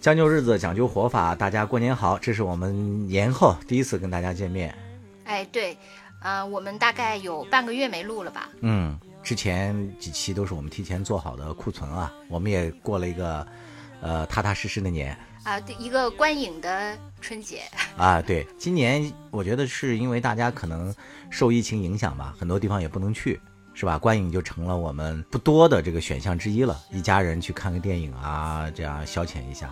将就日子，讲究活法，大家过年好！这是我们年后第一次跟大家见面。哎，对，呃，我们大概有半个月没录了吧？嗯，之前几期都是我们提前做好的库存啊，我们也过了一个呃踏踏实实的年啊，一个观影的春节啊。对，今年我觉得是因为大家可能受疫情影响吧，很多地方也不能去。是吧？观影就成了我们不多的这个选项之一了。一家人去看个电影啊，这样消遣一下。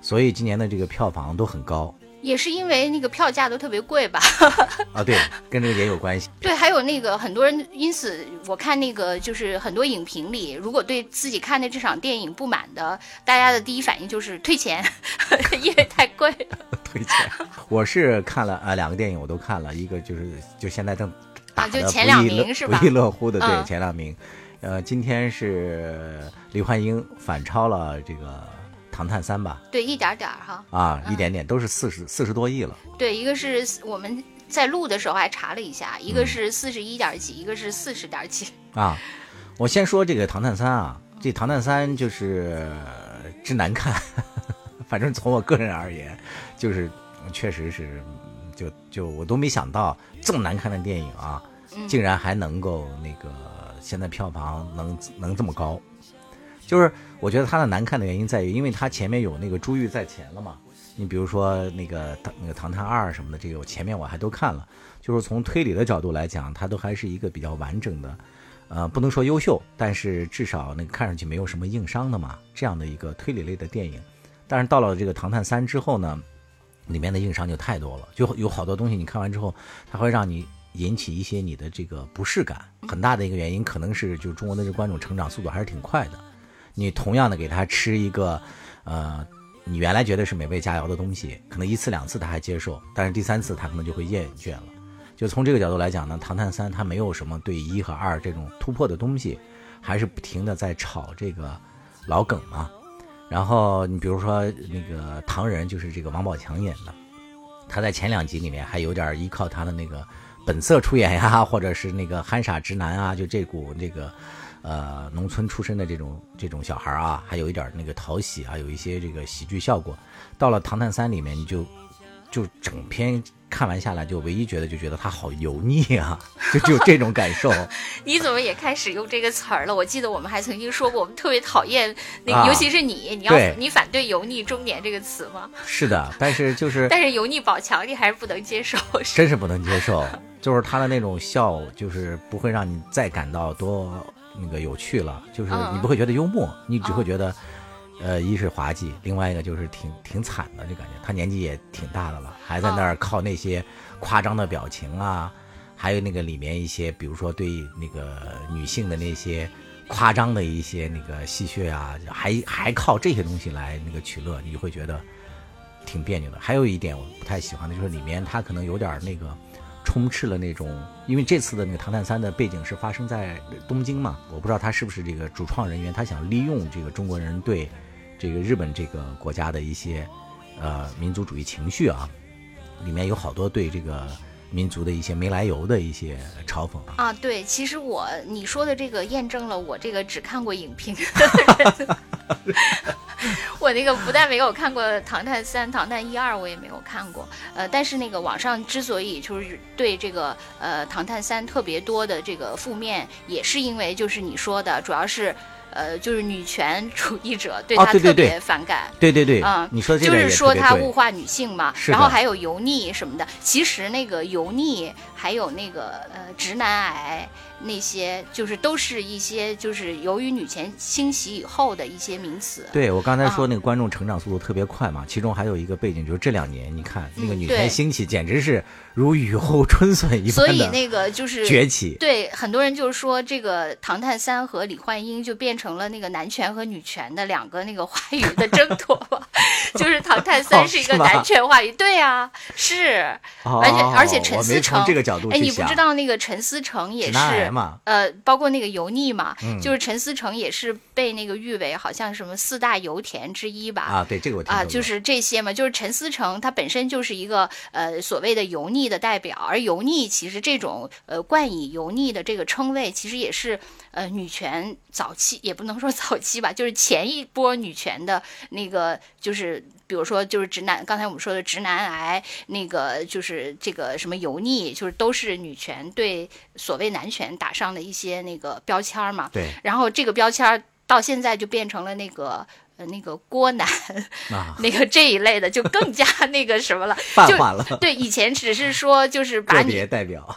所以今年的这个票房都很高，也是因为那个票价都特别贵吧？啊，对，跟这个也有关系。对，还有那个很多人，因此我看那个就是很多影评里，如果对自己看的这场电影不满的，大家的第一反应就是退钱，因为太贵了。退钱。我是看了啊，两个电影我都看了，一个就是就现在正。啊，就前两名是吧？不亦乐乎的，对，前两名。呃，今天是李焕英反超了这个《唐探三》吧？对，一点点哈。啊，一点点，都是四十四十多亿了。对，一个是我们在录的时候还查了一下，一个是四十一点几，一个是四十点几。啊，我先说这个《唐探三》啊，这《唐探三》就是真难看，反正从我个人而言，就是确实是。就就我都没想到这么难看的电影啊，竟然还能够那个现在票房能能这么高，就是我觉得它的难看的原因在于，因为它前面有那个珠玉在前了嘛。你比如说那个唐那个《唐探二》什么的，这个我前面我还都看了，就是从推理的角度来讲，它都还是一个比较完整的，呃，不能说优秀，但是至少那个看上去没有什么硬伤的嘛，这样的一个推理类的电影。但是到了这个《唐探三》之后呢？里面的硬伤就太多了，就有好多东西你看完之后，它会让你引起一些你的这个不适感。很大的一个原因可能是，就中国的这观众成长速度还是挺快的。你同样的给他吃一个，呃，你原来觉得是美味佳肴的东西，可能一次两次他还接受，但是第三次他可能就会厌倦了。就从这个角度来讲呢，《唐探三》它没有什么对一和二这种突破的东西，还是不停的在炒这个老梗嘛。然后你比如说那个唐人，就是这个王宝强演的，他在前两集里面还有点依靠他的那个本色出演呀，或者是那个憨傻直男啊，就这股那个呃农村出身的这种这种小孩啊，还有一点那个讨喜啊，有一些这个喜剧效果。到了《唐探三》里面，你就就整篇。看完下来，就唯一觉得就觉得他好油腻啊，就就这种感受。你怎么也开始用这个词儿了？我记得我们还曾经说过，我们特别讨厌那，尤其是你，你要你反对“油腻中年”这个词吗？是的，但是就是 但是油腻宝强，你还是不能接受，真是不能接受。就是他的那种笑，就是不会让你再感到多那个有趣了，就是你不会觉得幽默，你只会觉得。呃，一是滑稽，另外一个就是挺挺惨的，就感觉他年纪也挺大的了，还在那儿靠那些夸张的表情啊，还有那个里面一些，比如说对那个女性的那些夸张的一些那个戏谑啊，还还靠这些东西来那个取乐，你会觉得挺别扭的。还有一点我不太喜欢的就是里面他可能有点那个充斥了那种，因为这次的那个《唐探三》的背景是发生在东京嘛，我不知道他是不是这个主创人员，他想利用这个中国人对。这个日本这个国家的一些，呃，民族主义情绪啊，里面有好多对这个民族的一些没来由的一些嘲讽啊。对，其实我你说的这个验证了我这个只看过影评，我那个不但没有看过《唐探三》《唐探一二》，我也没有看过。呃，但是那个网上之所以就是对这个呃《唐探三》特别多的这个负面，也是因为就是你说的，主要是。呃，就是女权主义者对他特别反感，对对对，嗯，你说就是说他物化女性嘛，然后还有油腻什么的。其实那个油腻，还有那个呃直男癌。那些就是都是一些就是由于女权兴起以后的一些名词。对我刚才说那个观众成长速度特别快嘛，其中还有一个背景就是这两年你看那个女权兴起简直是如雨后春笋一般所以那个就是崛起。对很多人就是说这个《唐探三》和李焕英就变成了那个男权和女权的两个那个话语的争夺吧，就是《唐探三》是一个男权话语，对啊，是完全而且陈思诚这个角度哎，你不知道那个陈思诚也是。呃，包括那个油腻嘛，就是陈思诚也是被那个誉为好像什么四大油田之一吧？啊，对这个我啊，就是这些嘛，就是陈思诚他本身就是一个呃所谓的油腻的代表，而油腻其实这种呃冠以油腻的这个称谓，其实也是呃女权早期也不能说早期吧，就是前一波女权的那个就是比如说就是直男，刚才我们说的直男癌，那个就是这个什么油腻，就是都是女权对所谓男权打上的一些那个标签儿嘛。对然后这个标签儿到现在就变成了那个。呃，那个郭男，啊，那个这一类的就更加那个什么了，就泛化了，对，以前只是说就是把个你代表。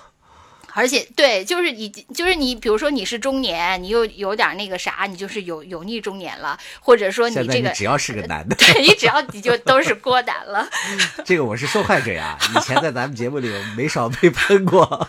而且对，就是你，就是你，比如说你是中年，你又有点那个啥，你就是有油腻中年了，或者说你这个，你只要是个男的，对你只要你就都是郭男了。这个我是受害者呀。以前在咱们节目里没少被喷过。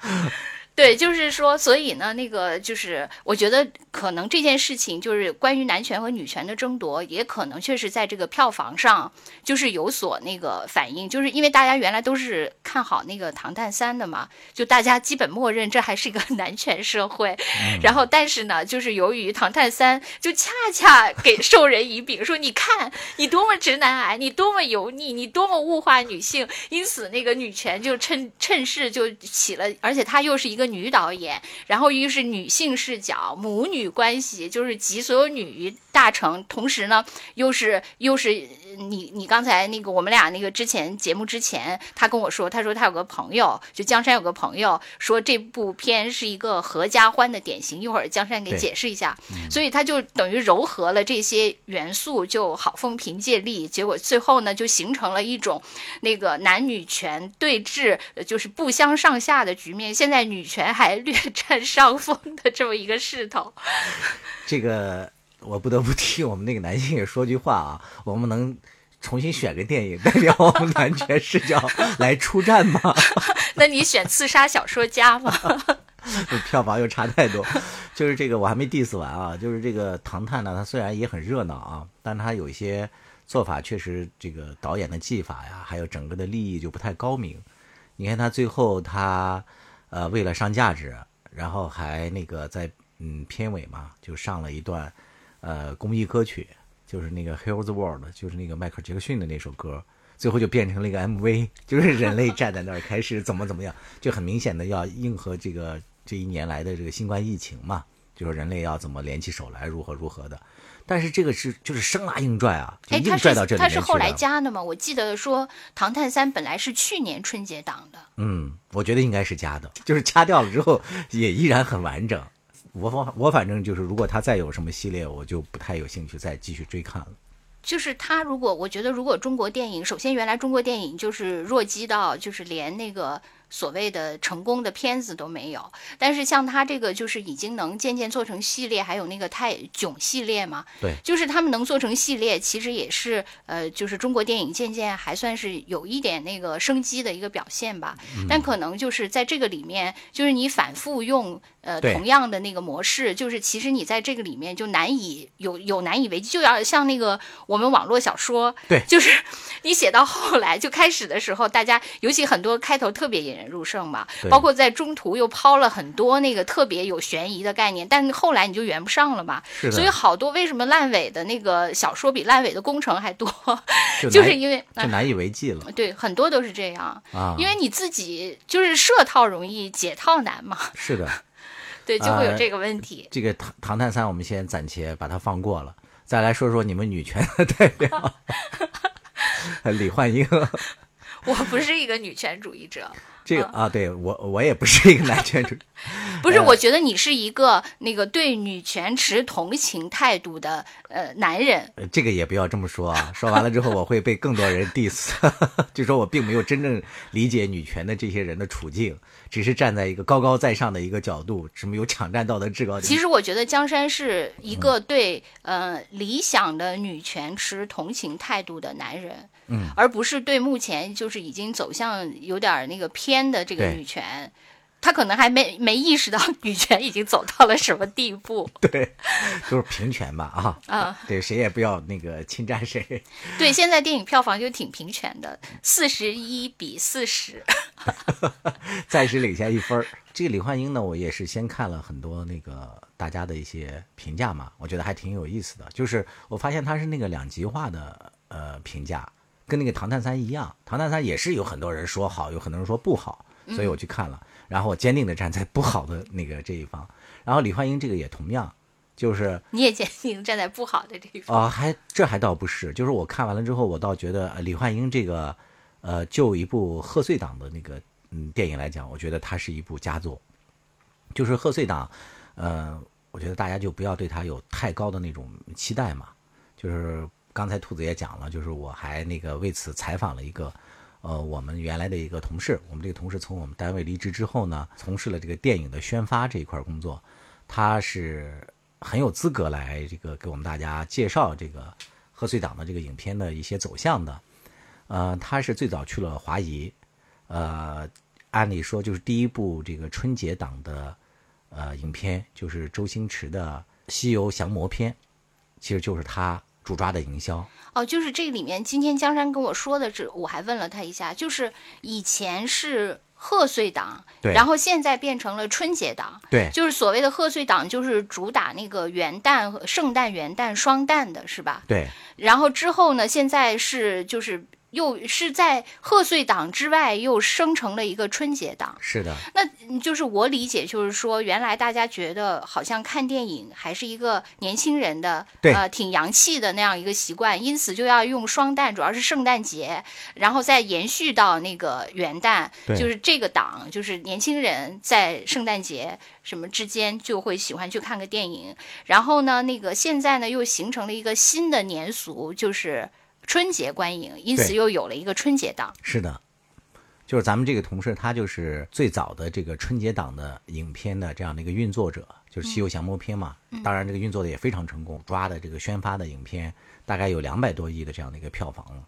对，就是说，所以呢，那个就是，我觉得可能这件事情就是关于男权和女权的争夺，也可能确实在这个票房上就是有所那个反应，就是因为大家原来都是看好那个《唐探三》的嘛，就大家基本默认这还是一个 男权社会，然后但是呢，就是由于《唐探三》就恰恰给授人以柄，说你看你多么直男癌，你多么油腻，你多么物化女性，因此那个女权就趁趁势就起了，而且她又是一个女导演，然后又是女性视角，母女关系就是集所有女于大成，同时呢又是又是呃你你刚才那个我们俩那个之前节目之前，他跟我说，他说他有个朋友，就江山有个朋友说这部片是一个合家欢的典型，一会儿江山给解释一下，所以他就等于糅合了这些元素，就好风凭借力，结果最后呢就形成了一种那个男女权对峙，呃就是不相上下的局面。现在女权还略占上风的这么一个势头。这个我不得不替我们那个男性也说句话啊，我们能重新选个电影代表我们男权视角来出战吗？那你选刺杀小说家吗？票房又差太多。就是这个我还没 diss 完啊，就是这个《唐探》呢，它虽然也很热闹啊，但它有一些做法确实这个导演的技法呀，还有整个的利益就不太高明。你看他最后他呃为了上价值，然后还那个在嗯片尾嘛就上了一段呃公益歌曲，就是那个《Heal the World》，就是那个迈克尔·杰克逊的那首歌。最后就变成了一个 MV，就是人类站在那儿开始怎么怎么样，就很明显的要应和这个这一年来的这个新冠疫情嘛，就是人类要怎么联起手来，如何如何的。但是这个是就是生拉硬拽啊，硬拽到这里他是后来。加的吗？我记得说《唐探三》本来是去年春节档的。嗯，我觉得应该是加的，就是掐掉了之后也依然很完整。我反我反正就是，如果他再有什么系列，我就不太有兴趣再继续追看了。就是他如果我觉得，如果中国电影，首先原来中国电影就是弱鸡到就是连那个所谓的成功的片子都没有，但是像他这个就是已经能渐渐做成系列，还有那个泰囧系列嘛，对就是他们能做成系列，其实也是呃，就是中国电影渐渐还算是有一点那个生机的一个表现吧。嗯但可能就是在这个里面，就是你反复用呃同样的那个模式，就是其实你在这个里面就难以有有难以为继，就要像那个我们网络小说，对就是 你写到后来就开始的时候，大家尤其很多开头特别引人入胜嘛，包括在中途又抛了很多那个特别有悬疑的概念，但后来你就圆不上了嘛。是的，所以好多为什么烂尾的那个小说比烂尾的工程还多，就就是因为就难以为继了对很多都是这样，啊。因为你自己就是设套容易解套难嘛，是的，对，就会有呃这个问题。这个《唐唐探三》我们先暂且把它放过了，再来说说你们女权的代表 李焕英。我不是一个女权主义者，这个啊，对我我也不是一个男权主义，不是，呃我觉得你是一个那个对女权持同情态度的呃男人。呃这个也不要这么说啊。说完了之后，我会被更多人 diss，就说我并没有真正理解女权的这些人的处境，只是站在一个高高在上的一个角度，什么有抢占道德制高点。其实我觉得江山是一个对呃理想的女权持同情态度的男人，嗯，而不是对目前就是已经走向有点儿那个偏的这个女权，他可能还没没意识到女权已经走到了什么地步。对，就是平权吧啊啊，对，谁也不要那个侵占谁。对，现在电影票房就挺平权的，四十一比四十。暂时领先一分儿。这个李焕英呢，我也是先看了很多那个大家的一些评价嘛，我觉得还挺有意思的。就是我发现它是那个两极化的呃评价，跟那个《唐探三》一样，《唐探三》也是有很多人说好，有很多人说不好，所以我去看了，然后我坚定的站在不好的那个这一方。然后李焕英这个也同样，就是你也坚定站在不好的这一方。啊、还这还倒不是，就是我看完了之后，我倒觉得呃李焕英这个，呃，就一部贺岁档的那个嗯电影来讲，我觉得它是一部佳作。就是贺岁档，呃，我觉得大家就不要对它有太高的那种期待嘛。就是刚才兔子也讲了，就是我还那个为此采访了一个，呃，我们原来的一个同事。我们这个同事从我们单位离职之后呢，从事了这个电影的宣发这一块工作，他是很有资格来这个给我们大家介绍这个贺岁档的这个影片的一些走向的。呃，他是最早去了华谊，呃，按理说就是第一部这个春节档的呃影片，就是周星驰的《西游降魔篇》，其实就是他主抓的营销。哦，就是这里面，今天江山跟我说的，这我还问了他一下，就是以前是贺岁档，对然后现在变成了春节档，对就是所谓的贺岁档，就是主打那个元旦和圣诞、元旦双旦的是吧？对然后之后呢，现在是就是又是在贺岁档之外又生成了一个春节档。是的，那嗯就是我理解，就是说，原来大家觉得好像看电影还是一个年轻人的对呃挺洋气的那样一个习惯，因此就要用双旦，主要是圣诞节，然后再延续到那个元旦，对就是这个档，就是年轻人在圣诞节什么之间就会喜欢去看个电影，然后呢，那个现在呢又形成了一个新的年俗，就是春节观影，因此又有了一个春节档。是的，就是咱们这个同事，他就是最早的这个春节档的影片的这样的一个运作者，就是《西游降魔篇》嘛。当然，这个运作的也非常成功，抓的这个宣发的影片大概有两百多亿的这样的一个票房了，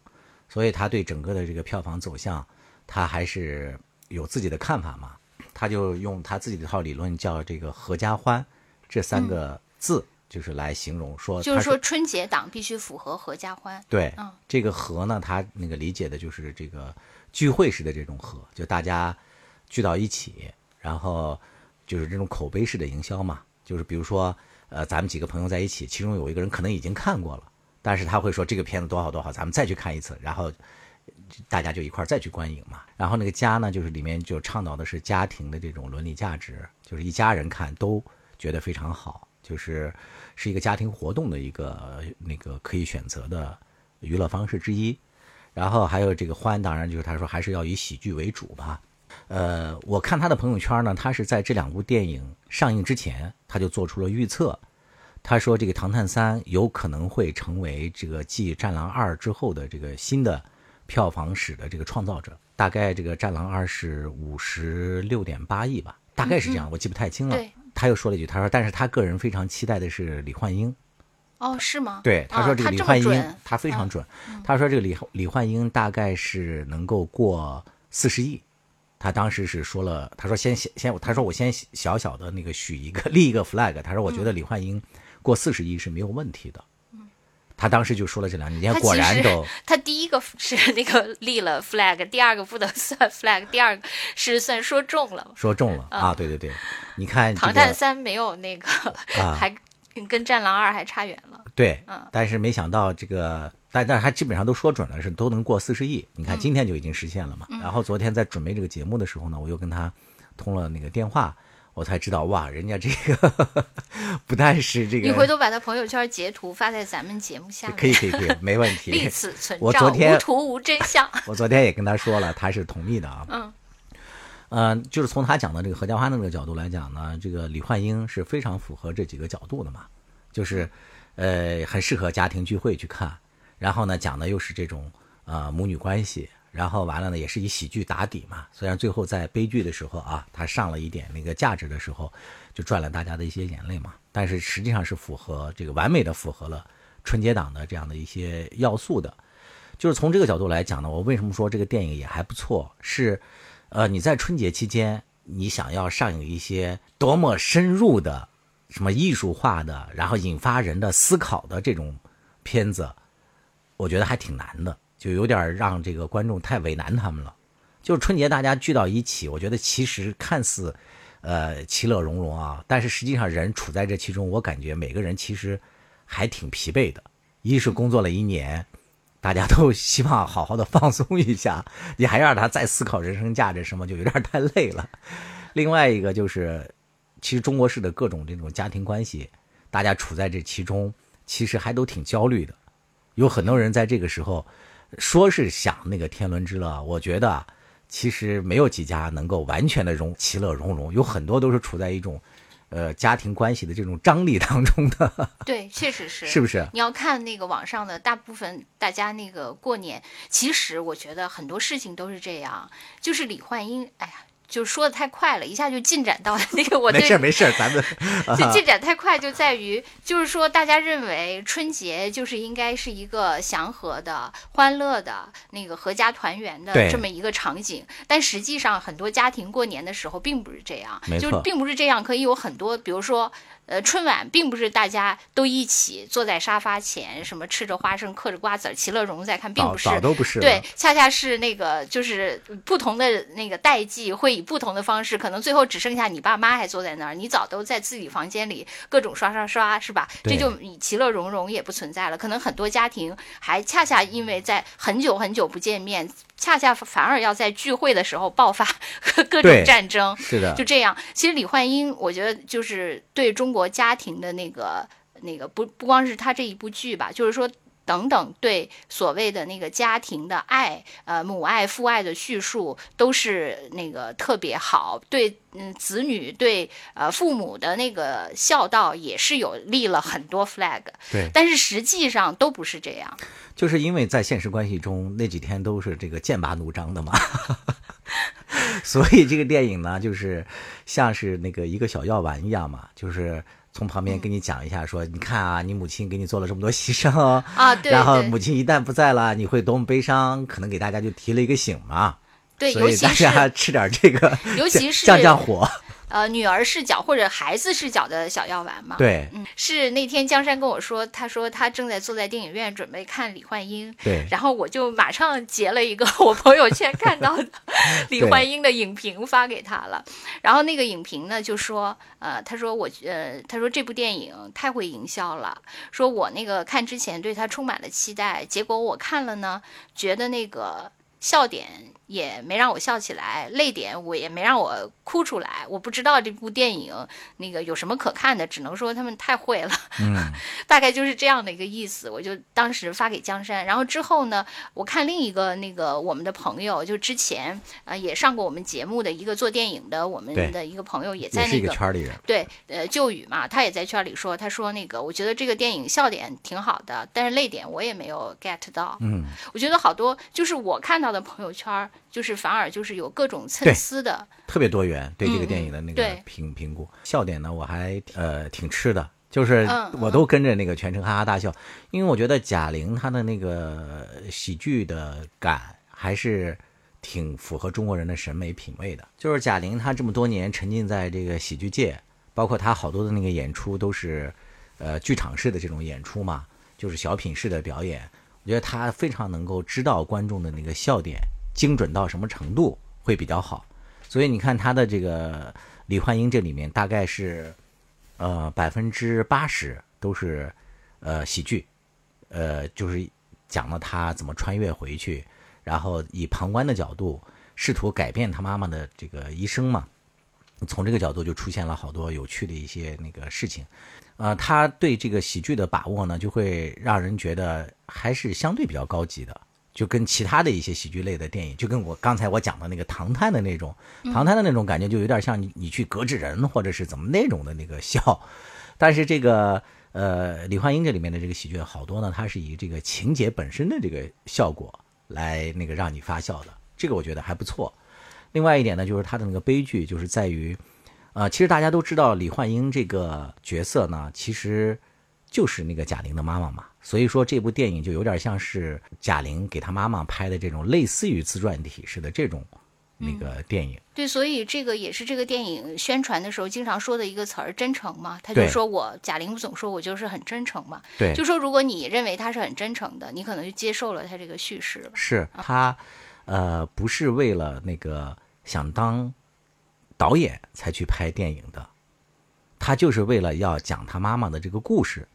所以他对整个的这个票房走向，他还是有自己的看法嘛。他就用他自己的一套理论，叫这个“合家欢”这三个字，就是来形容说，就是说，春节档必须符合合家欢。对，嗯这个和呢，他那个理解的就是这个聚会式的这种和，就大家聚到一起，然后就是这种口碑式的营销嘛。就是比如说，呃，咱们几个朋友在一起，其中有一个人可能已经看过了，但是他会说这个片子多好多好，咱们再去看一次，然后大家就一块儿再去观影嘛。然后那个家呢，就是里面就倡导的是家庭的这种伦理价值，就是一家人看都觉得非常好，就是是一个家庭活动的一个那个可以选择的娱乐方式之一。然后还有这个欢，当然就是他说还是要以喜剧为主吧。呃，我看他的朋友圈呢，他是在这两部电影上映之前，他就做出了预测。他说这个《唐探三》有可能会成为这个继《战狼二》之后的这个新的票房史的这个创造者。大概这个《战狼二》是五十六点八亿吧，大概是这样，我记不太清了。对他又说了一句，他说，但是他个人非常期待的是李焕英。哦，是吗？对，他啊说这个李焕英，他非常准。他说这个李李焕英大概是能够过四十亿。他当时是说了，他说先先先，他说我先小小的那个许一个立一个 flag，他说我觉得李焕英过四十亿是没有问题的。他当时就说了这两句，你看果然都 他第一个是那个立了 flag，第二个不能算 flag，第二个是算说中了。说中了啊！对对对，你看这唐探三没有那个，啊 还跟战狼二还差远了。对嗯，但是没想到这个，但但是他基本上都说准了，是都能过四十亿。你看今天就已经实现了嘛。然后昨天在准备这个节目的时候呢，我又跟他通了那个电话，我才知道哇，人家这个 不但是这个，你回头把他朋友圈截图发在咱们节目下面，可以可以可以，没问题。立此存照，我昨天无图无真相。我昨天也跟他说了，他是同意的啊。嗯。呃，就是从他讲的这个何家欢的这个角度来讲呢，这个李焕英是非常符合这几个角度的嘛，就是，呃，很适合家庭聚会去看，然后呢讲的又是这种呃母女关系，然后完了呢也是以喜剧打底嘛，虽然最后在悲剧的时候啊，他上了一点那个价值的时候，就赚了大家的一些眼泪嘛，但是实际上是符合这个完美的符合了春节档的这样的一些要素的。就是从这个角度来讲呢，我为什么说这个电影也还不错？是，呃，你在春节期间，你想要上映一些多么深入的、什么艺术化的，然后引发人的思考的这种片子，我觉得还挺难的，就有点让这个观众太为难他们了。就是春节大家聚到一起，我觉得其实看似，呃，其乐融融啊，但是实际上人处在这其中，我感觉每个人其实还挺疲惫的。一是工作了一年，大家都希望好好的放松一下，你还让他再思考人生价值什么，就有点太累了。另外一个就是，其实中国式的各种这种家庭关系，大家处在这其中，其实还都挺焦虑的。有很多人在这个时候说是想那个天伦之乐，我觉得其实没有几家能够完全的融其乐融融，有很多都是处在一种。呃，家庭关系的这种张力当中的，对，确实是，是不是？你要看那个网上的大部分大家那个过年，其实我觉得很多事情都是这样，就是李焕英，哎呀。就说的太快了，一下就进展到 那个我没事没事，咱们 就进展太快，就在于就是说，大家认为春节就是应该是一个祥和的、欢乐的、那个阖家团圆的这么一个场景，但实际上很多家庭过年的时候并不是这样，就并不是这样，可以有很多，比如说。呃，春晚并不是大家都一起坐在沙发前，什么吃着花生、嗑着瓜子儿，其乐融融在看，并不是，都不是。对，恰恰是那个，就是不同的那个代际会以不同的方式，可能最后只剩下你爸妈还坐在那儿，你早都在自己房间里各种刷刷刷，是吧？这就以其乐融融也不存在了。可能很多家庭还恰恰因为在很久很久不见面。恰恰反而要在聚会的时候爆发 各种战争，是的，就这样。其实李焕英，我觉得就是对中国家庭的那个那个不不光是他这一部剧吧，就是说等等对所谓的那个家庭的爱，呃母爱父爱的叙述都是那个特别好。对，嗯，子女对呃父母的那个孝道也是有立了很多 flag。对，但是实际上都不是这样。就是因为在现实关系中那几天都是这个剑拔弩张的嘛，所以这个电影呢，就是像是那个一个小药丸一样嘛，就是从旁边跟你讲一下，说你看啊，你母亲给你做了这么多牺牲啊，对，然后母亲一旦不在了，你会多么悲伤，可能给大家就提了一个醒嘛，对，所以大家吃点这个，尤其是降降火。呃，女儿视角或者孩子视角的小药丸嘛？对，嗯，是那天江山跟我说，他说他正在坐在电影院准备看李焕英，对，然后我就马上截了一个我朋友圈看到的 李焕英的影评发给他了，然后那个影评呢就说，呃，他说我，呃，他说这部电影太会营销了，说我那个看之前对他充满了期待，结果我看了呢，觉得那个笑点。也没让我笑起来，泪点我也没让我哭出来。我不知道这部电影那个有什么可看的，只能说他们太会了。嗯，大概就是这样的一个意思。我就当时发给江山，然后之后呢，我看另一个那个我们的朋友，就之前呃也上过我们节目的一个做电影的我们的一个朋友，也在那个圈里人。对，呃，旧语嘛，他也在圈里说，他说那个我觉得这个电影笑点挺好的，但是泪点我也没有 get 到。嗯，我觉得好多就是我看到的朋友圈。就是反而就是有各种参差的，特别多元。对这个电影的那个评评估，笑点呢，我还呃挺吃的，就是我都跟着那个全程哈哈大笑，因为我觉得贾玲她的那个喜剧的感还是挺符合中国人的审美品味的。就是贾玲她这么多年沉浸在这个喜剧界，包括她好多的那个演出都是呃剧场式的这种演出嘛，就是小品式的表演，我觉得他非常能够知道观众的那个笑点。精准到什么程度会比较好？所以你看他的这个李焕英这里面大概是，呃百分之八十都是呃喜剧，呃就是讲了他怎么穿越回去，然后以旁观的角度试图改变他妈妈的这个一生嘛。从这个角度就出现了好多有趣的一些那个事情，呃他对这个喜剧的把握呢，就会让人觉得还是相对比较高级的。就跟其他的一些喜剧类的电影，就跟我刚才我讲的那个《唐探》的那种，《唐探》的那种感觉，就有点像你你去隔纸人或者是怎么那种的那个笑。但是这个呃，李焕英这里面的这个喜剧好多呢，它是以这个情节本身的这个效果来那个让你发笑的，这个我觉得还不错。另外一点呢，就是它的那个悲剧，就是在于，呃，其实大家都知道李焕英这个角色呢，其实就是那个贾玲的妈妈嘛。所以说这部电影就有点像是贾玲给她妈妈拍的这种类似于自传体式的这种那个电影。对，所以这个也是这个电影宣传的时候经常说的一个词儿，真诚嘛。他就说我贾玲总说我就是很真诚嘛。对，就说如果你认为他是很真诚的，你可能就接受了他这个叙事。是他，呃，不是为了那个想当导演才去拍电影的，他就是为了要讲他妈妈的这个故事。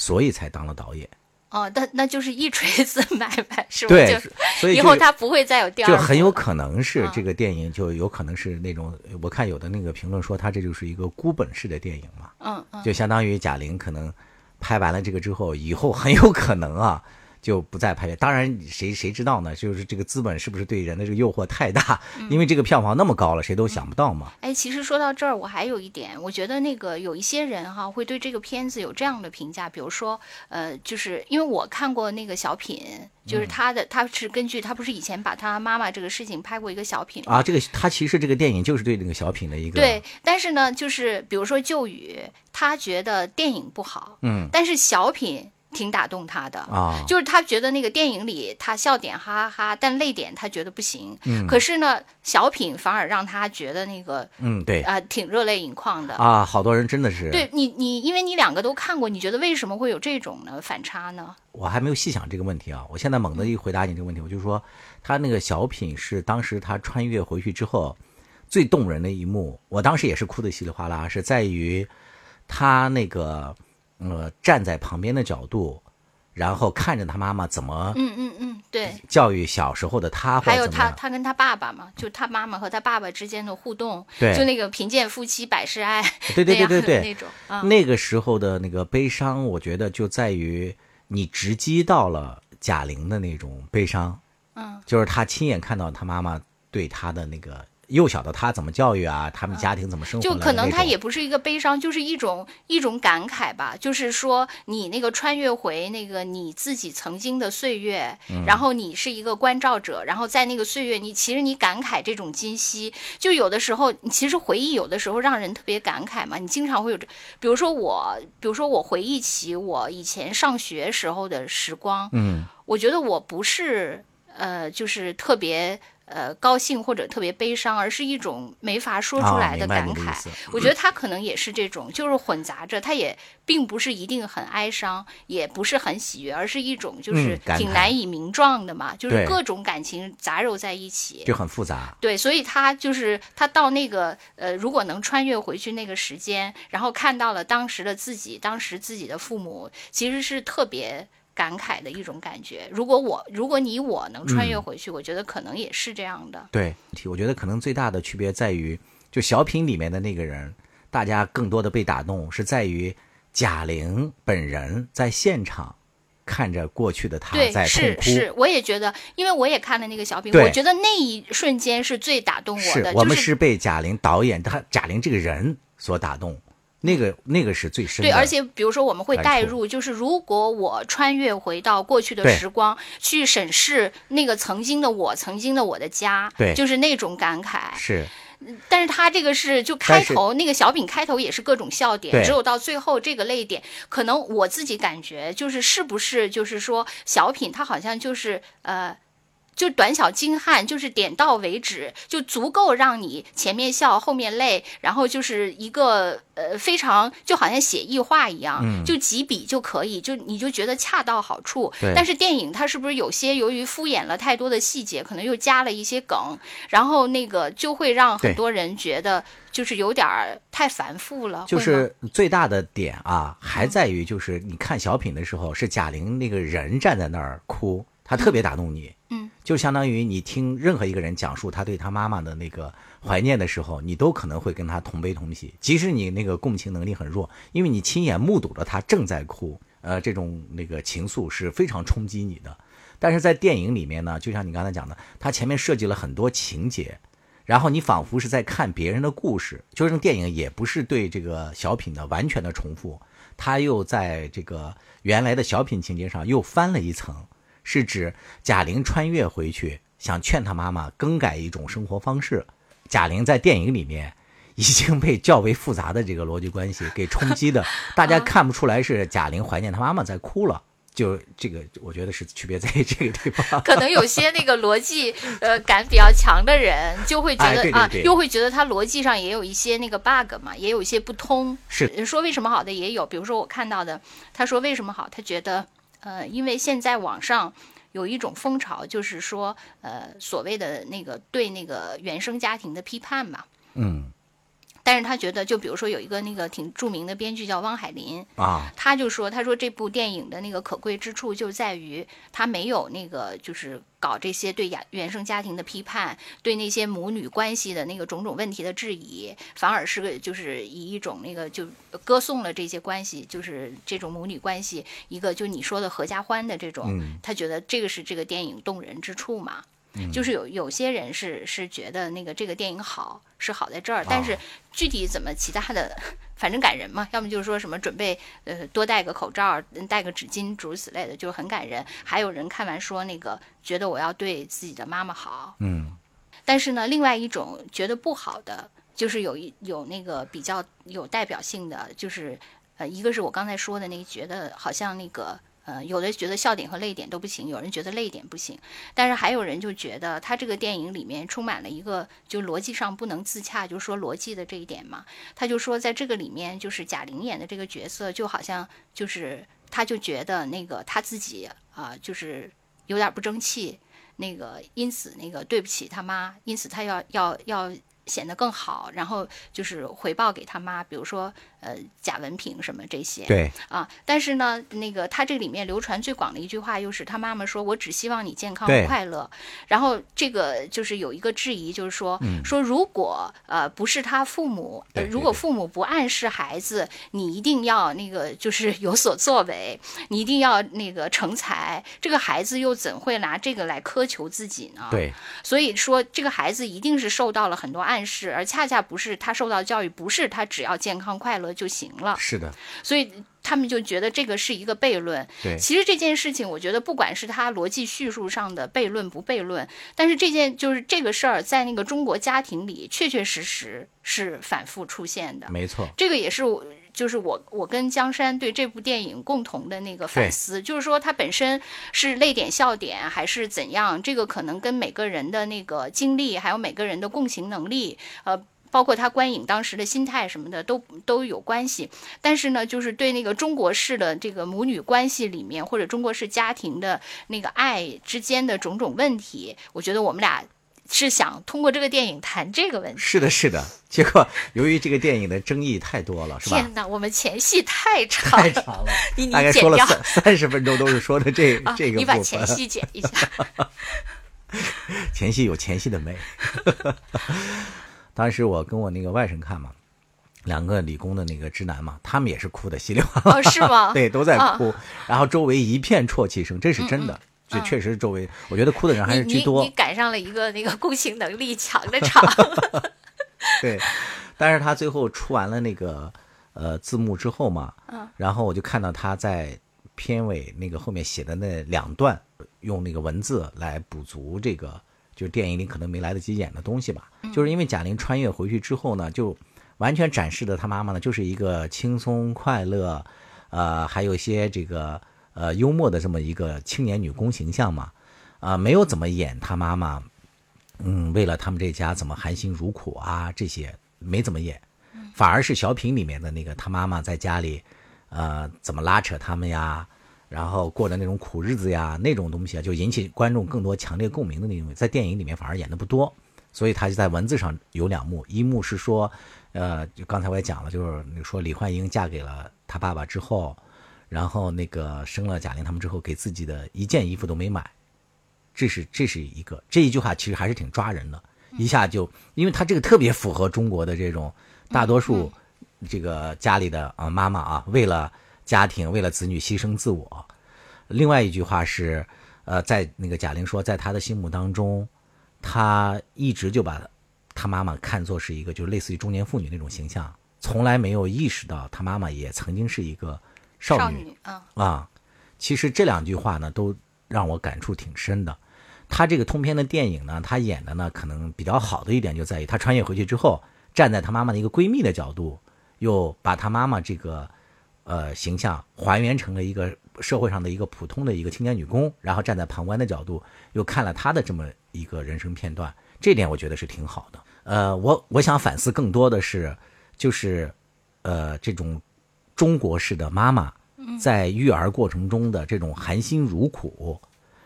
所以才当了导演，哦，那那就是一锤子买卖，是吧？对就，所以以后他不会再有第二部就很有可能是嗯这个电影，就有可能是那种，我看有的那个评论说，他这就是一个孤本式的电影嘛，嗯嗯，就相当于贾玲可能拍完了这个之后，以后很有可能啊。就不再拍。当然，谁谁知道呢？就是这个资本是不是对人的这个诱惑太大？嗯因为这个票房那么高了，谁都想不到嘛。哎，其实说到这儿，我还有一点，我觉得那个有一些人哈会对这个片子有这样的评价，比如说，呃，就是因为我看过那个小品，就是嗯他的，他是根据他不是以前把他妈妈这个事情拍过一个小品吗啊，这个他其实这个电影就是对那个小品的一个对，但是呢，就是比如说旧雨，他觉得电影不好，嗯但是小品挺打动他的。啊，就是他觉得那个电影里他笑点哈哈哈，但泪点他觉得不行。嗯可是呢，小品反而让他觉得那个嗯对啊、挺热泪盈眶的。啊，好多人真的是对你，你因为你两个都看过，你觉得为什么会有这种呢反差呢？我还没有细想这个问题啊，我现在猛地一回答你这个问题，我就说他那个小品是当时他穿越回去之后最动人的一幕，我当时也是哭得稀里哗啦，是在于他那个呃站在旁边的角度，然后看着他妈妈怎么嗯嗯嗯，对。教育小时候的他，还有他，他跟他爸爸嘛，就他妈妈和他爸爸之间的互动，对就那个贫贱夫妻百事哀，对对对对对那种啊，那个时候的那个悲伤，我觉得就在于你直击到了贾玲的那种悲伤，嗯，就是他亲眼看到他妈妈对他的那个幼小的他怎么教育啊，他们家庭怎么生活就可能他也不是一个悲伤，就是一种一种感慨吧。就是说，你那个穿越回那个你自己曾经的岁月，嗯然后你是一个关照者，然后在那个岁月，你其实你感慨这种今昔。就有的时候，你其实回忆有的时候让人特别感慨嘛。你经常会有这，比如说我，比如说我回忆起我以前上学时候的时光，嗯我觉得我不是呃，就是特别呃高兴或者特别悲伤，而是一种没法说出啊来的感慨。我觉得他可能也是这种，就是混杂着，他也并不是一定很哀伤，也不是很喜悦，而是一种就是挺难以名状的嘛，就是各种感情杂糅在一起。就很复杂。对，所以他就是他到那个呃，如果能穿越回去那个时间，然后看到了当时的自己，当时自己的父母，其实是特别感慨的一种感觉。如果我，如果你我能穿越嗯回去，我觉得可能也是这样的。对，我觉得可能最大的区别在于，就小品里面的那个人，大家更多的被打动是在于贾玲本人在现场看着过去的她对，在痛哭。是是，我也觉得，因为我也看了那个小品，我觉得那一瞬间是最打动我的，是我们是被贾玲导演他贾玲这个人所打动，那个那个是最深的。对，而且比如说我们会带入，就是如果我穿越回到过去的时光，去审视那个曾经的我，曾经的我的家，对就是那种感慨。是但是他这个是就开头那个小品开头也是各种笑点，只有到最后这个泪点，可能我自己感觉就是是不是就是说小品它好像就是呃。就短小精悍，就是点到为止，就足够让你前面笑后面泪，然后就是一个呃非常就好像写意画一样，嗯。就几笔就可以，就你就觉得恰到好处对。但是电影它是不是有些由于敷衍了太多的细节，可能又加了一些梗，然后那个就会让很多人觉得就是有点儿太繁复了，就是最大的点啊，还在于就是你看小品的时候，是贾玲那个人站在那儿哭，她特别打动你。嗯，就相当于你听任何一个人讲述他对他妈妈的那个怀念的时候，你都可能会跟他同悲同喜，即使你那个共情能力很弱，因为你亲眼目睹了他正在哭，呃，这种那个情愫是非常冲击你的。但是在电影里面呢，就像你刚才讲的，他前面设计了很多情节，然后你仿佛是在看别人的故事，就是电影也不是对这个小品的完全的重复，他又在这个原来的小品情节上又翻了一层，是指贾玲穿越回去，想劝她妈妈更改一种生活方式。贾玲在电影里面已经被较为复杂的这个逻辑关系给冲击的，大家看不出来是贾玲怀念她妈妈在哭了。就这个，我觉得是区别在于这个地方。可能有些那个逻辑呃感比较强的人，就会觉得、啊，又会觉得他逻辑上也有一些那个 bug 嘛，也有一些不通。是说为什么好的也有，比如说我看到的，他说为什么好，他觉得呃，因为现在网上。有一种风潮，就是说，呃，所谓的那个对那个原生家庭的批判嘛。嗯，但是他觉得，就比如说有一个那个挺著名的编剧叫汪海林，啊，他就说，他说这部电影的那个可贵之处就在于他没有那个就是搞这些对原原生家庭的批判，对那些母女关系的那个种种问题的质疑，反而是个就是以一种那个就歌颂了这些关系，就是这种母女关系一个就你说的合家欢的这种，嗯他觉得这个是这个电影动人之处嘛。就是有有些人是是觉得那个这个电影好是好在这儿，但是哦具体怎么其他的，反正感人嘛。要么就是说什么准备呃多戴个口罩，嗯带个纸巾，诸如此类的，就很感人。还有人看完说那个觉得我要对自己的妈妈好，嗯但是呢，另外一种觉得不好的，就是有一有那个比较有代表性的，就是呃，一个是我刚才说的那个，觉得好像那个呃，有的觉得笑点和泪点都不行，有人觉得泪点不行，但是还有人就觉得他这个电影里面充满了一个就逻辑上不能自洽，就说逻辑的这一点嘛，他就说在这个里面，就是贾玲演的这个角色，就好像就是他就觉得那个他自己啊、就是有点不争气。那个，因此那个对不起他妈，因此他要要要显得更好，然后就是回报给他妈，比如说呃假文凭什么这些。对，啊，但是呢，那个他这里面流传最广的一句话，又是他妈妈说：“我只希望你健康对快乐。”然后这个就是有一个质疑，就是说，嗯说如果呃不是他父母，如果父母不暗示孩子，你一定要那个就是有所作为，你一定要那个成才，这个孩子又怎会拿这个来苛求自己呢？对，所以说，这个孩子一定是受到了很多暗示，而恰恰不是他受到教育，不是他只要健康快乐就行了。是的，所以他们就觉得这个是一个悖论。对，其实这件事情，我觉得不管是他逻辑叙述上的悖论不悖论，但是这件就是这个事儿，在那个中国家庭里，确确实实是反复出现的。没错，这个也是我，就是我，我跟江山对这部电影共同的那个反思，就是说它本身是泪点笑点还是怎样，这个可能跟每个人的那个经历，还有每个人的共情能力，呃。包括他观影当时的心态什么的都都有关系，但是呢，就是对那个中国式的这个母女关系里面，或者中国式家庭的那个爱之间的种种问题，我觉得我们俩是想通过这个电影谈这个问题。是的，是的。结果由于这个电影的争议太多了，是吧？天哪，我们前戏太长太了，长了，你你 大概说了剪掉三三十分钟，都是说的这啊，这个部你把前。戏剪一下。前戏有前戏的美。当时我跟我那个外甥看嘛，两个理工的那个直男嘛，他们也是哭的稀里哗啦，哦，是吗？对，都在啊哭，然后周围一片啜泣声，这是真的，这嗯确实周围，我觉得哭的人还你你是居多你。赶上了一个那个共情能力强的场。对，但是他最后出完了那个呃字幕之后嘛，嗯然后我就看到他在片尾那个后面写的那两段，用那个文字来补足这个就是电影里可能没来得及演的东西吧。就是因为贾玲穿越回去之后呢，就完全展示的她妈妈呢就是一个轻松快乐，呃，还有一些这个呃幽默的这么一个青年女工形象嘛，啊、没有怎么演她妈妈。嗯，为了他们这家怎么含辛茹苦啊，这些没怎么演，反而是小品里面的那个她妈妈在家里，呃，怎么拉扯他们呀，然后过的那种苦日子呀，那种东西啊，就引起观众更多强烈共鸣的那种，在电影里面反而演的不多，所以他就在文字上有两幕，一幕是说，呃，就刚才我也讲了，就是那个说李焕英嫁给了他爸爸之后，然后那个生了贾玲他们之后，给自己的一件衣服都没买。这是这是一个这一句话，其实还是挺抓人的，一下就，因为他这个特别符合中国的这种大多数这个家里的啊妈妈啊，为了家庭为了子女牺牲自我。另外一句话是，呃，在那个贾玲说，在她的心目当中，她一直就把她妈妈看作是一个就是类似于中年妇女那种形象，从来没有意识到她妈妈也曾经是一个少女少女，嗯啊，其实这两句话呢，都让我感触挺深的。他这个通篇的电影呢，他演的呢，可能比较好的一点就在于，他穿越回去之后，站在他妈妈的一个闺蜜的角度，又把他妈妈这个呃形象还原成了一个社会上的一个普通的一个青年女工，然后站在旁观的角度，又看了她的这么一个人生片段，这点我觉得是挺好的。呃，我我想反思更多的是，就是呃这种中国式的妈妈在育儿过程中的这种含辛茹苦，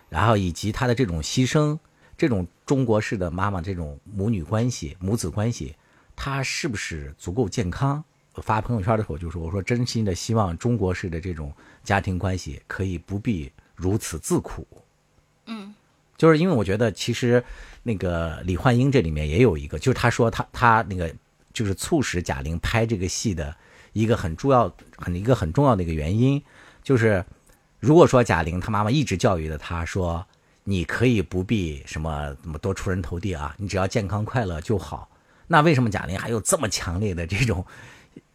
然后以及她的这种牺牲，这种中国式的妈妈这种母女关系、母子关系，它是不是足够健康？我发朋友圈的时候就说，我说真心的希望中国式的这种家庭关系可以不必如此自苦。嗯，就是因为我觉得其实那个李焕英这里面也有一个，就是他说他他那个就是促使贾玲拍这个戏的一个很重要很一个很重要的一个原因，就是如果说贾玲她妈妈一直教育的她说，你可以不必什么怎么多出人头地啊，你只要健康快乐就好。那为什么贾玲还有这么强烈的这种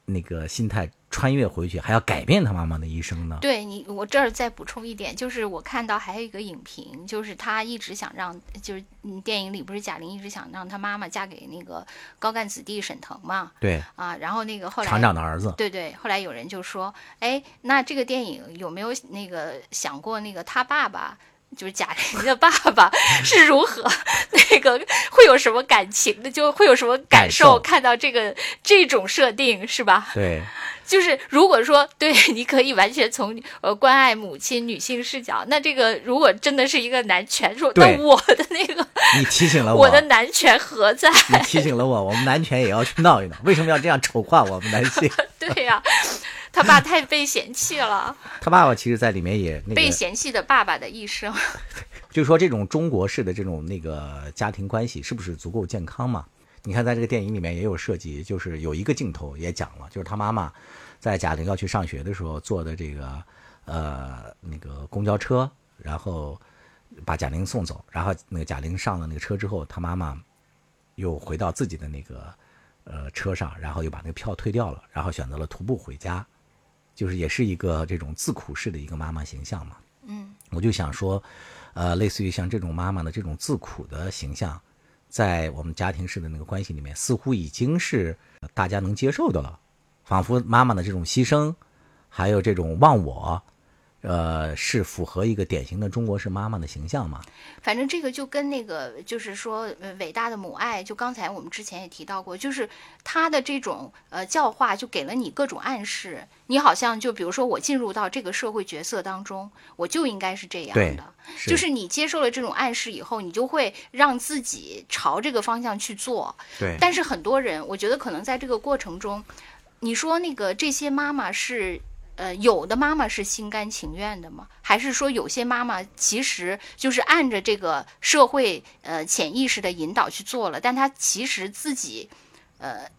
那个心态穿越回去，还要改变他妈妈的一生呢？对你，我这儿再补充一点，就是我看到还有一个影评，就是他一直想让，就是嗯，电影里不是贾玲一直想让她妈妈嫁给那个高干子弟沈腾嘛？对，啊，然后那个后来厂长的儿子，对对，后来有人就说，哎，那这个电影有没有那个想过那个他爸爸？就是贾玲的爸爸 是如何那个会有什么感情的，就会有什么感感受看到这个这种设定是吧？对，就是如果说对，你可以完全从呃关爱母亲女性视角，那这个如果真的是一个男权，说那我的那个你提醒了 我的男权何在？你提醒了我，我们男权也要去闹一闹。为什么要这样丑化我们男性？对呀、他爸太被嫌弃了，他爸爸其实在里面也那被，嫌弃的爸爸的一生。就是说这种中国式的这种那个家庭关系是不是足够健康嘛？你看，在这个电影里面也有涉及，就是有一个镜头也讲了，就是他妈妈在贾玲要去上学的时候坐的这个呃那个公交车，然后把贾玲送走，然后那个贾玲上了那个车之后，他妈妈又回到自己的那个呃车上，然后又把那个票退掉了，然后选择了徒步回家，就是也是一个这种自苦式的一个妈妈形象嘛。嗯，我就想说，呃，类似于像这种妈妈的这种自苦的形象，在我们家庭式的那个关系里面，似乎已经是大家能接受的了。仿佛妈妈的这种牺牲，还有这种忘我，呃，是符合一个典型的中国式妈妈的形象吗？反正这个就跟那个，就是说，呃，伟大的母爱，就刚才我们之前也提到过，就是他的这种呃教化，就给了你各种暗示，你好像就比如说我进入到这个社会角色当中，我就应该是这样对的，就是你接受了这种暗示以后，你就会让自己朝这个方向去做。对但是很多人，我觉得可能在这个过程中，你说那个这些妈妈是。呃，有的妈妈是心甘情愿的吗？还是说有些妈妈其实就是按着这个社会呃潜意识的引导去做了，但她其实自己呃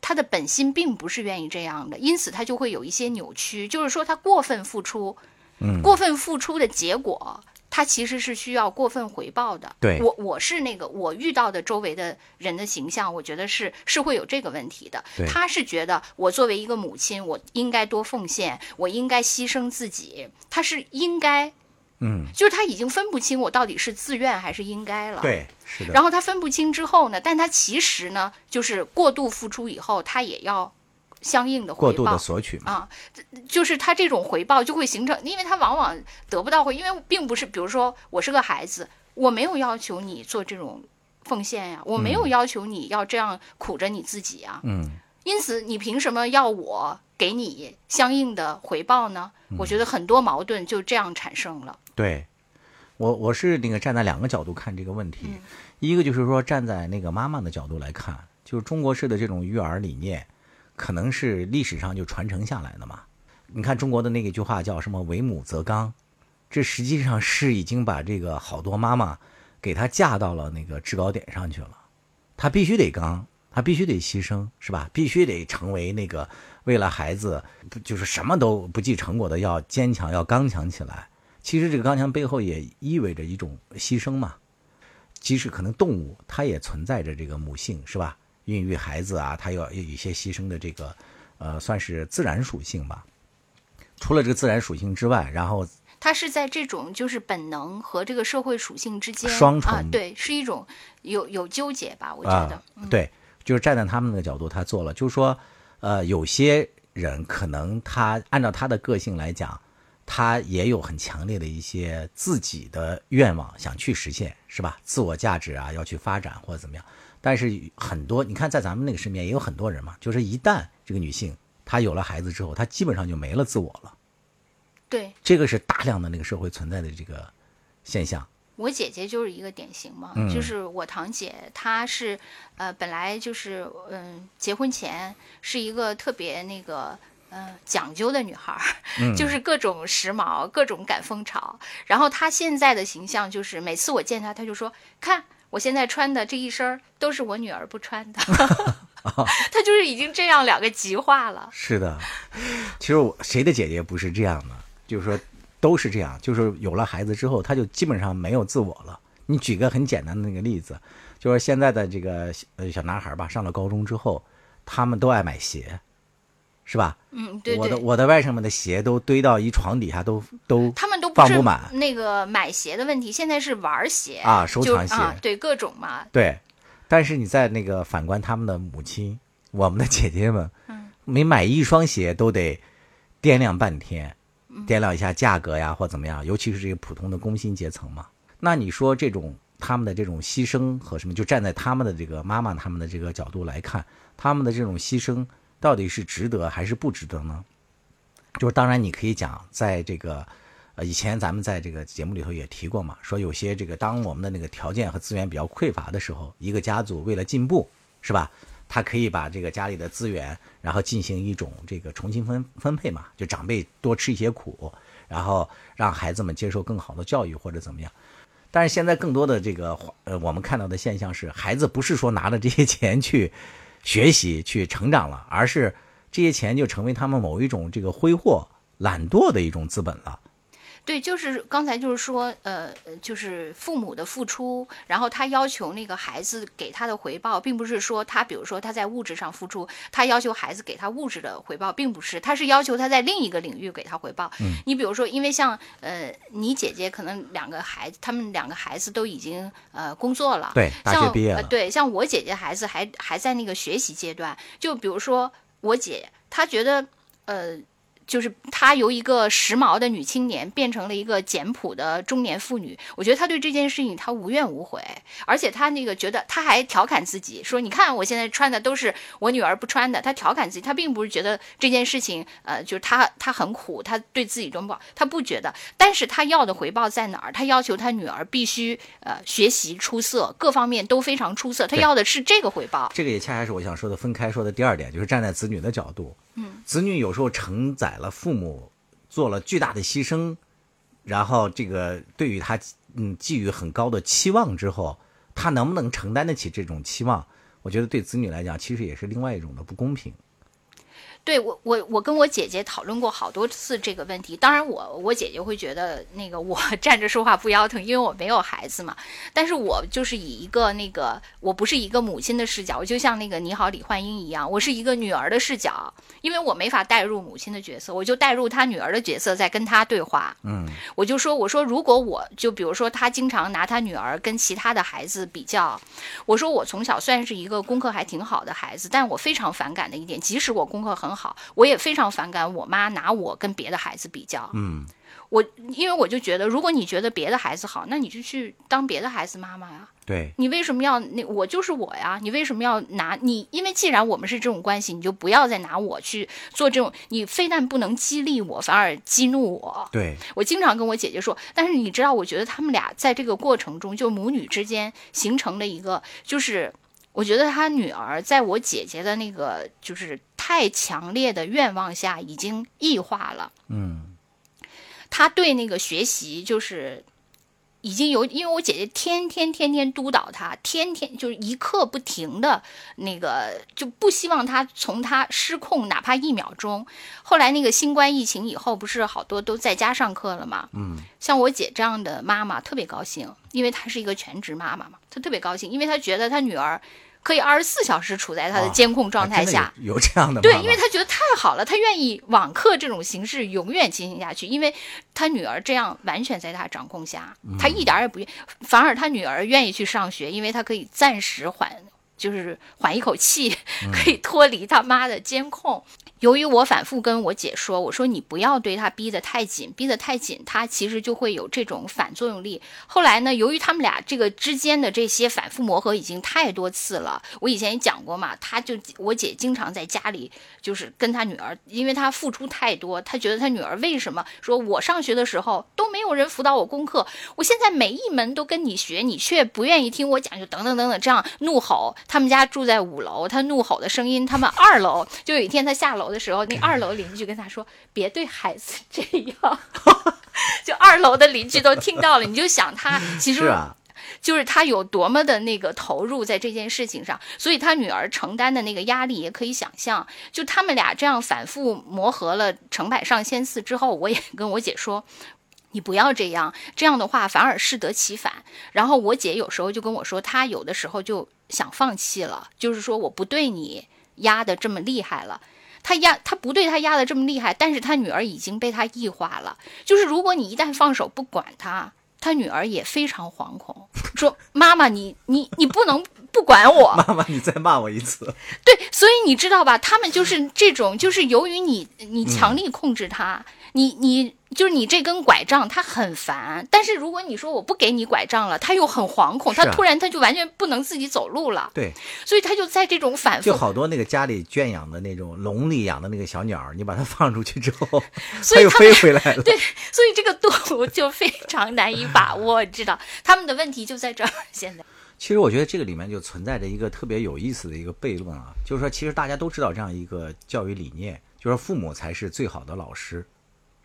她的本心并不是愿意这样的，因此她就会有一些扭曲，就是说她过分付出，嗯过分付出的结果，她其实是需要过分回报的。对我我是那个我遇到的周围的人的形象，我觉得是是会有这个问题的对。他是觉得我作为一个母亲，我应该多奉献，我应该牺牲自己，他是应该，嗯，就是他已经分不清我到底是自愿还是应该了。。对，是的。然后他分不清之后呢，但他其实呢，就是过度付出以后，他也要相应的回报。过度的索取嘛，啊，就是他这种回报就会形成，因为他往往得不到回，因为并不是，比如说我是个孩子，我没有要求你做这种奉献呀，我没有要求你要这样苦着你自己啊，嗯，因此你凭什么要我给你相应的回报呢？我觉得很多矛盾就这样产生了。对，我我是那个站在两个角度看这个问题，嗯一个就是说站在那个妈妈的角度来看，就是中国式的这种育儿理念，可能是历史上就传承下来的嘛。你看中国的那个句话叫什么“为母则刚”，这实际上是已经把这个好多妈妈给她架到了那个制高点上去了。她必须得刚，她必须得牺牲，是吧？必须得成为那个为了孩子，就是什么都不计成果的，要坚强，要刚强起来。其实这个刚强背后也意味着一种牺牲嘛。即使可能动物它也存在着这个母性，是吧？孕育孩子啊，他要有一些牺牲的这个，呃，算是自然属性吧。除了这个自然属性之外，然后它是在这种就是本能和这个社会属性之间双重啊，对，是一种有有纠结吧？我觉啊得，嗯对，就是站在他们那个角度，他做了，就是说，呃，有些人可能他按照他的个性来讲，他也有很强烈的一些自己的愿望想去实现，是吧？自我价值啊，要去发展或者怎么样。但是很多，你看在咱们那个身边也有很多人嘛，就是一旦这个女性她有了孩子之后，她基本上就没了自我了。对，这个是大量的那个社会存在的这个现象。我姐姐就是一个典型嘛，嗯就是我堂姐，她是呃本来就是嗯结婚前是一个特别那个。嗯，讲究的女孩儿，嗯就是各种时髦，各种赶风潮。然后她现在的形象就是，每次我见她，她就说：“看我现在穿的这一身都是我女儿不穿的。”他就是已经这样两个极化了。是的，其实我谁的姐姐不是这样的？就是说都是这样，就是有了孩子之后，他就基本上没有自我了。你举个很简单的那个例子，就是现在的这个呃小男孩吧，上了高中之后，他们都爱买鞋，是吧？嗯，对对。我的我的外甥们的鞋都堆到一床底下，都都他们都放不满那个买鞋的问题，现在是玩鞋啊收藏鞋啊，对各种嘛。对。但是你在那个反观他们的母亲，我们的姐姐们，嗯每买一双鞋都得掂量半天，掂量一下价格呀或怎么样，尤其是这个普通的工薪阶层嘛。那你说这种他们的这种牺牲和什么，就站在他们的这个妈妈他们的这个角度来看，他们的这种牺牲到底是值得还是不值得呢？就是当然你可以讲，在这个呃以前咱们在这个节目里头也提过嘛，说有些这个当我们的那个条件和资源比较匮乏的时候，一个家族为了进步，是吧？他可以把这个家里的资源，然后进行一种这个重新分分配嘛，就长辈多吃一些苦，然后让孩子们接受更好的教育或者怎么样。但是现在更多的这个呃，我们看到的现象是，孩子不是说拿着这些钱去学习去成长了，而是这些钱就成为他们某一种这个挥霍、懒惰的一种资本了。对，就是刚才就是说，呃，就是父母的付出，然后他要求那个孩子给他的回报，并不是说他，比如说他在物质上付出，他要求孩子给他物质的回报，并不是，他是要求他在另一个领域给他回报。嗯，你比如说，因为像呃，你姐姐可能两个孩子，他们两个孩子都已经呃工作了，对，大学像毕业了，呃。对，像我姐姐孩子还还在那个学习阶段，就比如说我姐，她觉得呃。就是她由一个时髦的女青年变成了一个简朴的中年妇女，我觉得她对这件事情她无怨无悔，而且她那个觉得她还调侃自己说：“你看我现在穿的都是我女儿不穿的。”她调侃自己，她并不是觉得这件事情呃就是她她很苦，她对自己多么不好，她不觉得。但是她要的回报在哪儿？她要求她女儿必须呃学习出色，各方面都非常出色，她要的是这个回报。这个也恰恰是我想说的分开说的第二点，就是站在子女的角度，子女有时候承载了父母做了巨大的牺牲，然后这个对于他嗯寄予很高的期望之后，他能不能承担得起这种期望？我觉得对子女来讲，其实也是另外一种的不公平。对我，我我跟我姐姐讨论过好多次这个问题。当然我，我姐姐会觉得那个我 站着说话不腰疼，因为我没有孩子嘛。但是我就是以一个那个，我不是一个母亲的视角，我就像那个《你好，李焕英》一样，我是一个女儿的视角，因为我没法代入母亲的角色，我就代入她女儿的角色，在跟她对话。嗯，我就说，我说如果我就比如说，她经常拿她女儿跟其他的孩子比较，我说我从小算是一个功课还挺好的孩子，但我非常反感的一点，即使我功课很好，我也非常反感我妈拿我跟别的孩子比较。嗯，我因为我就觉得，如果你觉得别的孩子好，那你就去当别的孩子妈妈呀。对，你为什么要那我就是我呀？你为什么要拿你？因为既然我们是这种关系，你就不要再拿我去做这种。你非但不能激励我，反而激怒我。对，我经常跟我姐姐说，但是你知道，我觉得他们俩在这个过程中，就母女之间形成了一个，就是我觉得他女儿在我姐姐的那个就是太强烈的愿望下，已经异化了。嗯，她对那个学习就是。已经有，因为我姐姐天天天天督导她，天天就是一刻不停的那个，就不希望她从她失控哪怕一秒钟。后来那个新冠疫情以后，不是好多都在家上课了嘛？嗯，像我姐这样的妈妈特别高兴，因为她是一个全职妈妈嘛，她特别高兴，因为她觉得她女儿可以二十四小时处在他的啊监控状态下。有有这样的对，因为他觉得太好了，他愿意网课这种形式永远进行下去，因为他女儿这样完全在他掌控下，他一点儿也不愿，反而他女儿愿意去上学，因为他可以暂时缓，就是缓一口气，可以脱离他妈的监控。由于我反复跟我姐说，我说你不要对她逼得太紧，逼得太紧，她其实就会有这种反作用力。后来呢，由于他们俩这个之间的这些反复磨合已经太多次了，我以前也讲过嘛，她就我姐经常在家里就是跟她女儿，因为她付出太多，她觉得她女儿为什么说我上学的时候都没有。有人辅导我功课，我现在每一门都跟你学，你却不愿意听我讲，就等等等等，这样怒吼。他们家住在五楼，他怒吼的声音，他们二楼就有一天他下楼的时候，那二楼邻居跟他说：“别对孩子 这样。”就二楼的邻居都听到了，你就想他 其实。就是他有多么的那个投入在这件事情上，所以他女儿承担的那个压力也可以想象。就他们俩这样反复磨合了成百上千次之后，我也跟我姐说，你不要这样，这样的话反而适得其反。然后我姐有时候就跟我说，她有的时候就想放弃了，就是说我不对你压的这么厉害了，他压他不对他压的这么厉害，但是他女儿已经被他异化了。就是如果你一旦放手不管他。他女儿也非常惶恐，说：“妈妈，你你你不能不管我。”妈妈，你再骂我一次。对，所以你知道吧？他们就是这种，就是由于你你强力控制他，你你。就是你这根拐杖，他很烦。但是如果你说我不给你拐杖了，他又很惶恐，他突然他就完全不能自己走路了。对，所以他就在这种反复。就好多那个家里圈养的那种笼里养的那个小鸟，你把它放出去之后，它又飞回来了。对，所以这个度就非常难以把握。知道他们的问题就在这儿。现在，其实我觉得这个里面就存在着一个特别有意思的一个悖论啊，就是说，其实大家都知道这样一个教育理念，就是父母才是最好的老师。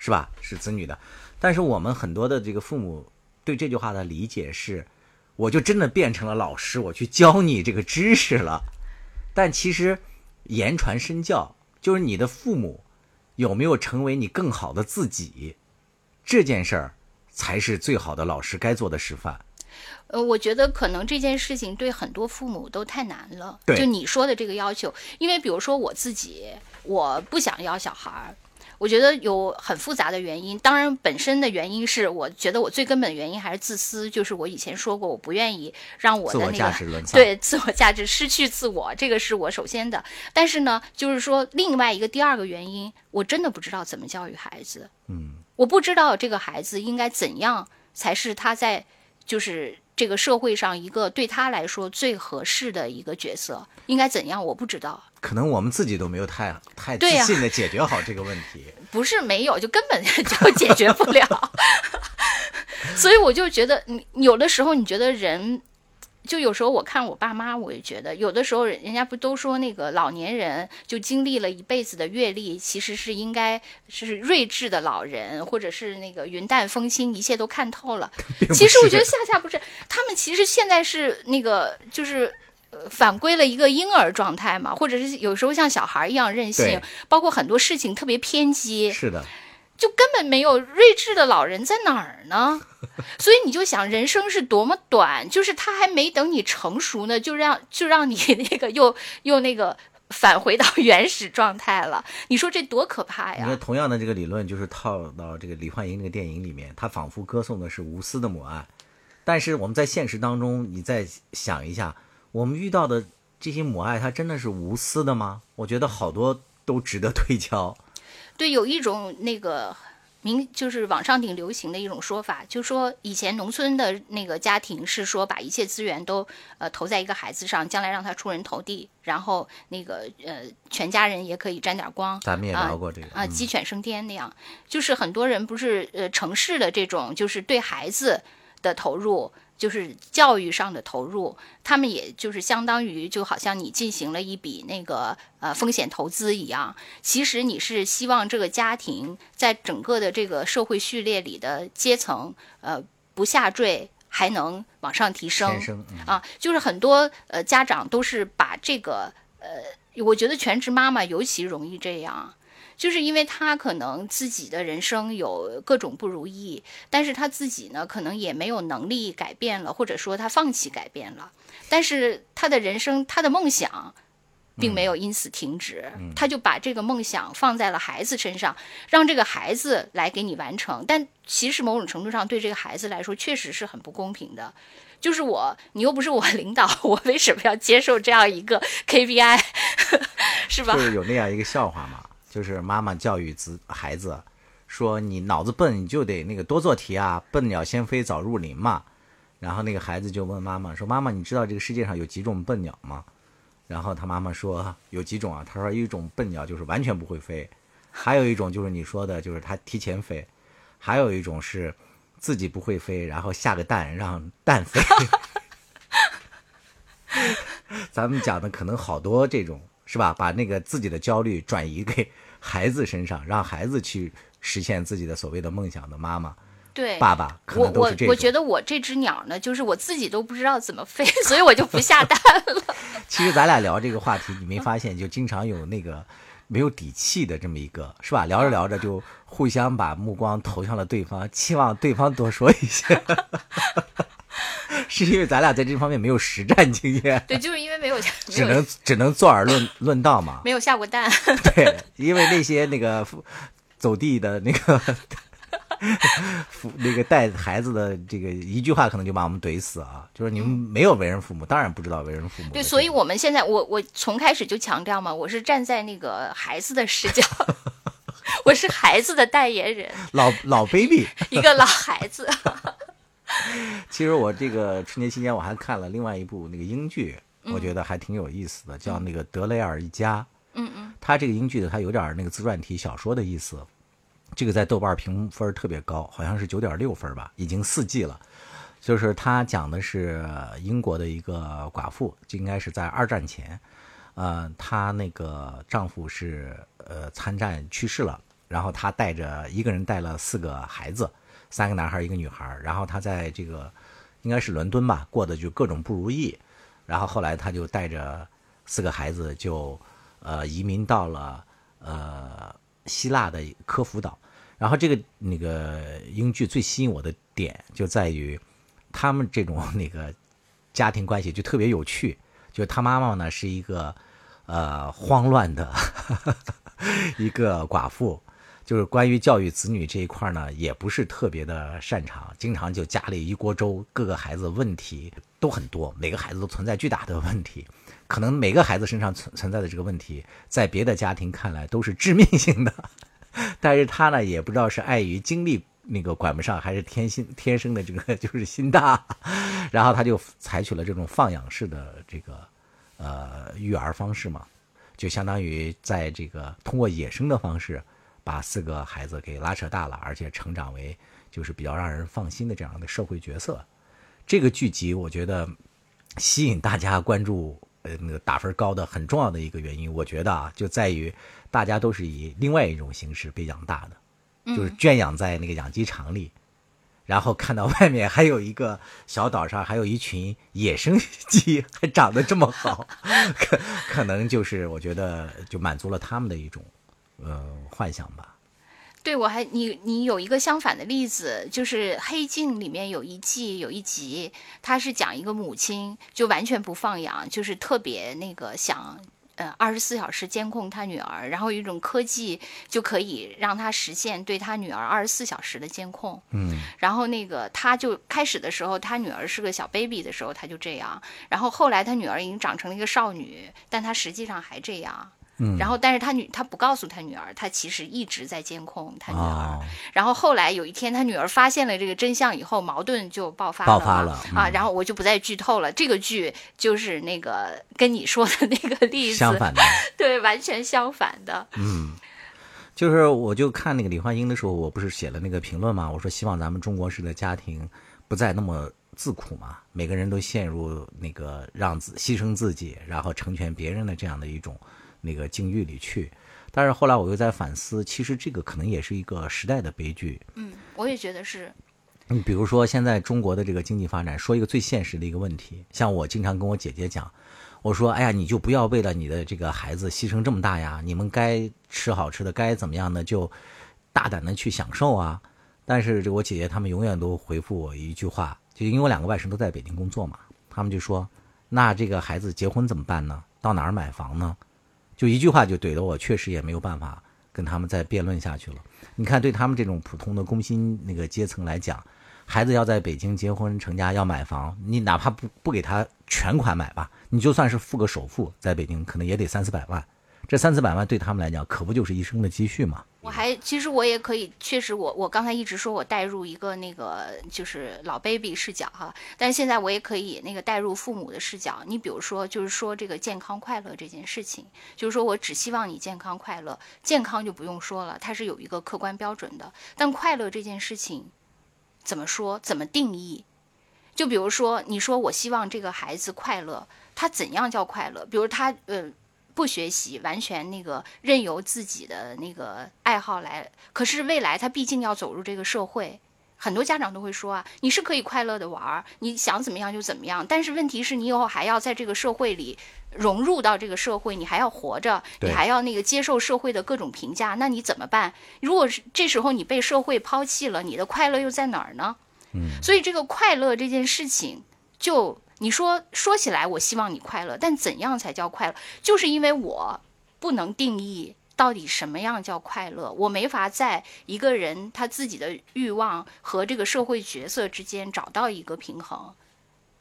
是吧？是子女的，但是我们很多的这个父母对这句话的理解是，我就真的变成了老师，我去教你这个知识了。但其实言传身教，就是你的父母有没有成为你更好的自己，这件事儿才是最好的老师该做的示范。呃，我觉得可能这件事情对很多父母都太难了。对，就你说的这个要求，因为比如说我自己，我不想要小孩儿。我觉得有很复杂的原因，当然本身的原因是，我觉得我最根本的原因还是自私，就是我以前说过，我不愿意让我的那个 对自我价值失去自我，这个是我首先的。但是呢，就是说另外一个第二个原因，我真的不知道怎么教育孩子，嗯，我不知道这个孩子应该怎样才是他在就是。这个社会上一个对他来说最合适的一个角色应该怎样？我不知道，可能我们自己都没有太太自信的解决好这个问题。不是没有，就根本就 解决不了。所以我就觉得，你有的时候你觉得人。就有时候我看我爸妈，我也觉得有的时候人家不都说那个老年人就经历了一辈子的阅历，其实是应该是睿智的老人，或者是那个云淡风轻，一切都看透了。其实我觉得恰恰不是，他们其实现在是那个就是呃反归了一个婴儿状态嘛，或者是有时候像小孩一样任性，包括很多事情特别偏激。是的。就根本没有睿智的老人在哪儿呢？所以你就想，人生是多么短，就是他还没等你成熟呢，就让就让你 那个又又那个返回到原始状态了。你说这多可怕呀！你说同样的这个理论，就是套到这个李焕英那个电影里面，他仿佛歌颂的是无私的母爱，但是我们在现实当中，你再想一下，我们遇到的这些母爱，它真的是无私的吗？我觉得好多都值得推敲。对，有一种那个明，就是网上挺流行的一种说法，就说以前农村的那个家庭是说把一切资源都呃投在一个孩子上，将来让他出人头地，然后那个呃全家人也可以沾点光。咱们也聊过这个啊，鸡犬升天那样，就是很多人不是呃城市的这种，就是对孩子的投入。就是教育上的投入，他们也就是相当于就好像你进行了一笔那个呃风险投资一样。其实你是希望这个家庭在整个的这个社会序列里的阶层呃不下坠，还能往上提升啊。就是很多呃家长都是把这个呃，我觉得全职妈妈尤其容易这样。就是因为他可能自己的人生有各种不如意，但是他自己呢，可能也没有能力改变了，或者说他放弃改变了，但是他的人生，他的梦想，并没有因此停止，他就把这个梦想放在了孩子身上，让这个孩子来给你完成。但其实某种程度上，对这个孩子来说，确实是很不公平的。就是我，你又不是我领导，我为什么要接受这样一个 KPI，是吧？就是有那样一个笑话嘛。就是妈妈教育子孩子，说你脑子笨，你就得那个多做题啊，笨鸟先飞早入林嘛。然后那个孩子就问妈妈说：“妈妈，你知道这个世界上有几种笨鸟吗？”然后他妈妈说：“有几种啊？”他说：“一种笨鸟就是完全不会飞，还有一种就是你说的，就是它提前飞，还有一种是自己不会飞，然后下个蛋让蛋飞。咱们讲的可能好多这种是吧？把那个自己的焦虑转移给 孩子身上，让孩子去实现自己的所谓的梦想的妈妈、对，爸爸，可我我能都是这种。我觉得我这只鸟呢，就是我自己都不知道怎么飞，所以我就不下蛋了。其实咱俩聊这个话题，你没发现就经常有那个没有底气的这么一个，是吧？聊着聊着就互相把目光投向了对方，期望对方多说一些。是因为咱俩在这方面没有实战经验，对，就是因为没有只没有能只能坐而论论道嘛。没有下过蛋。对，因为那些那个父走地的那个父那个带孩子的这个一句话，可能就把我们怼死啊！就是你们没有为人父母，当然不知道为人父母对，所以我们现在我我从开始就强调嘛，我是站在那个孩子的视角，我是孩子的代言人，老老 baby。一个老孩子。其实我这个春节期间我还看了另外一部那个英剧，我觉得还挺有意思的，叫那个《德雷尔一家》。嗯嗯，它这个英剧的，它有点那个自传体小说的意思。这个在豆瓣评分特别高，好像是九点六分吧，已经四季了。就是它讲的是英国的一个寡妇，就应该是在二战前，呃，她那个丈夫是呃参战去世了，然后她带着一个人带了四个孩子，三个男孩一个女孩，然后他在这个应该是伦敦吧，过得就各种不如意，然后后来他就带着四个孩子就呃移民到了呃希腊的科孚岛，然后这个那个英剧最吸引我的点就在于他们这种 那个家庭关系就特别有趣，就他妈妈呢是一个呃慌乱的 一个寡妇。就是关于教育子女这一块呢，也不是特别的擅长，经常就家里一锅粥，各个孩子问题都很多，每个孩子都存在巨大的问题，可能每个孩子身上存存在的这个问题，在别的家庭看来都是致命性的，但是他呢也不知道是碍于精力那个管不上，还是天性天生的这个 就是心大，然后他就采取了这种放养式的这个呃育儿方式嘛，就相当于在这个通过野生的方式。把四个孩子给拉扯大了，而且成长为就是比较让人放心的这样的社会角色。这个剧集我觉得吸引大家关注，呃，那个打分高的很重要的一个原因，我觉得啊，就在于大家都是以另外一种形式被养大的，就是圈养在那个养鸡场里，然后看到外面还有一个小岛上还有一群野生鸡，还长得这么好，可可能就是我觉得就满足了他们的一种。呃，幻想吧。对，我还你你有一个相反的例子，就是《黑镜》里面有一季有一集，它是讲一个母亲就完全不放养，就是特别那个想呃二十四小时监控她女儿，然后有一种科技就可以让她实现对她女儿二十四小时的监控。嗯，然后那个他就开始的时候，他女儿是个小 baby 的时候，他就这样，然后后来他女儿已经长成了一个少女，但他实际上还这样。嗯，然后，但是他女他不告诉他女儿，他其实一直在监控他女儿。哦然后后来有一天，他女儿发现了这个真相以后，矛盾就爆发了。爆发了啊！嗯然后我就不再剧透了。这个剧就是那个跟你说的那个例子，相反的，对，完全相反的。嗯，就是我就看那个李焕英的时候，我不是写了那个评论嘛，我说希望咱们中国式的家庭不再那么自苦嘛，每个人都陷入那个让自牺牲自己，然后成全别人的这样的一种那个境遇里去。但是后来我又在反思，其实这个可能也是一个时代的悲剧。嗯，我也觉得是。你比如说，现在中国的这个经济发展，说一个最现实的一个问题，像我经常跟我姐姐讲，我说：“哎呀，你就不要为了你的这个孩子牺牲这么大呀，你们该吃好吃的，该怎么样呢就大胆的去享受啊。”但是这我姐姐他们永远都回复我一句话，就因为我两个外甥都在北京工作嘛，他们就说：“那这个孩子结婚怎么办呢？到哪儿买房呢？”就一句话就怼得我，确实也没有办法跟他们再辩论下去了。你看，对他们这种普通的工薪那个阶层来讲，孩子要在北京结婚成家要买房，你哪怕不不给他全款买吧，你就算是付个首付，在北京可能也得三四百万。这三四百万对他们来讲，可不就是一生的积蓄吗？我还其实我也可以，确实我我刚才一直说我带入一个那个就是老 baby 视角哈，但是现在我也可以那个带入父母的视角。你比如说，就是说这个健康快乐这件事情，就是说我只希望你健康快乐，健康就不用说了，它是有一个客观标准的。但快乐这件事情，怎么说？怎么定义？就比如说，你说我希望这个孩子快乐，他怎样叫快乐？比如他呃不学习，完全那个任由自己的那个爱好来，可是未来他毕竟要走入这个社会。很多家长都会说啊，你是可以快乐的玩儿，你想怎么样就怎么样。但是问题是你以后还要在这个社会里融入到这个社会，你还要活着，你还要那个接受社会的各种评价，那你怎么办？如果是这时候你被社会抛弃了，你的快乐又在哪儿呢？嗯，所以这个快乐这件事情，就你说说起来，我希望你快乐，但怎样才叫快乐？就是因为我不能定义。到底什么样叫快乐？我没法在一个人他自己的欲望和这个社会角色之间找到一个平衡，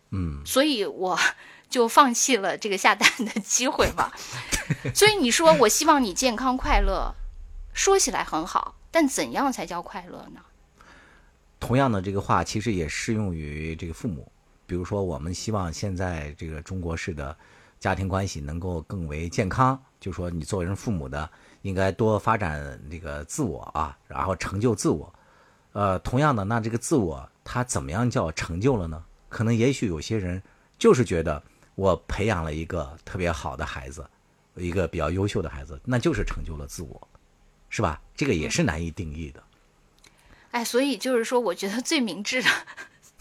嗯，所以我 就放弃了这个下单的机会嘛。所以你说我希望你健康快乐，说起来很好，但怎样才叫快乐呢？同样的这个话其实也适用于这个父母，比如说我们希望现在这个中国式的家庭关系能够更为健康，就说你作为人父母的。应该多发展这个自我啊，然后成就自我。呃，同样的，那这个自我他怎么样叫成就了呢？可能也许有些人就是觉得我培养了一个特别好的孩子，一个比较优秀的孩子，那就是成就了自我，是吧？这个也是难以定义的。哎，所以就是说，我觉得最明智的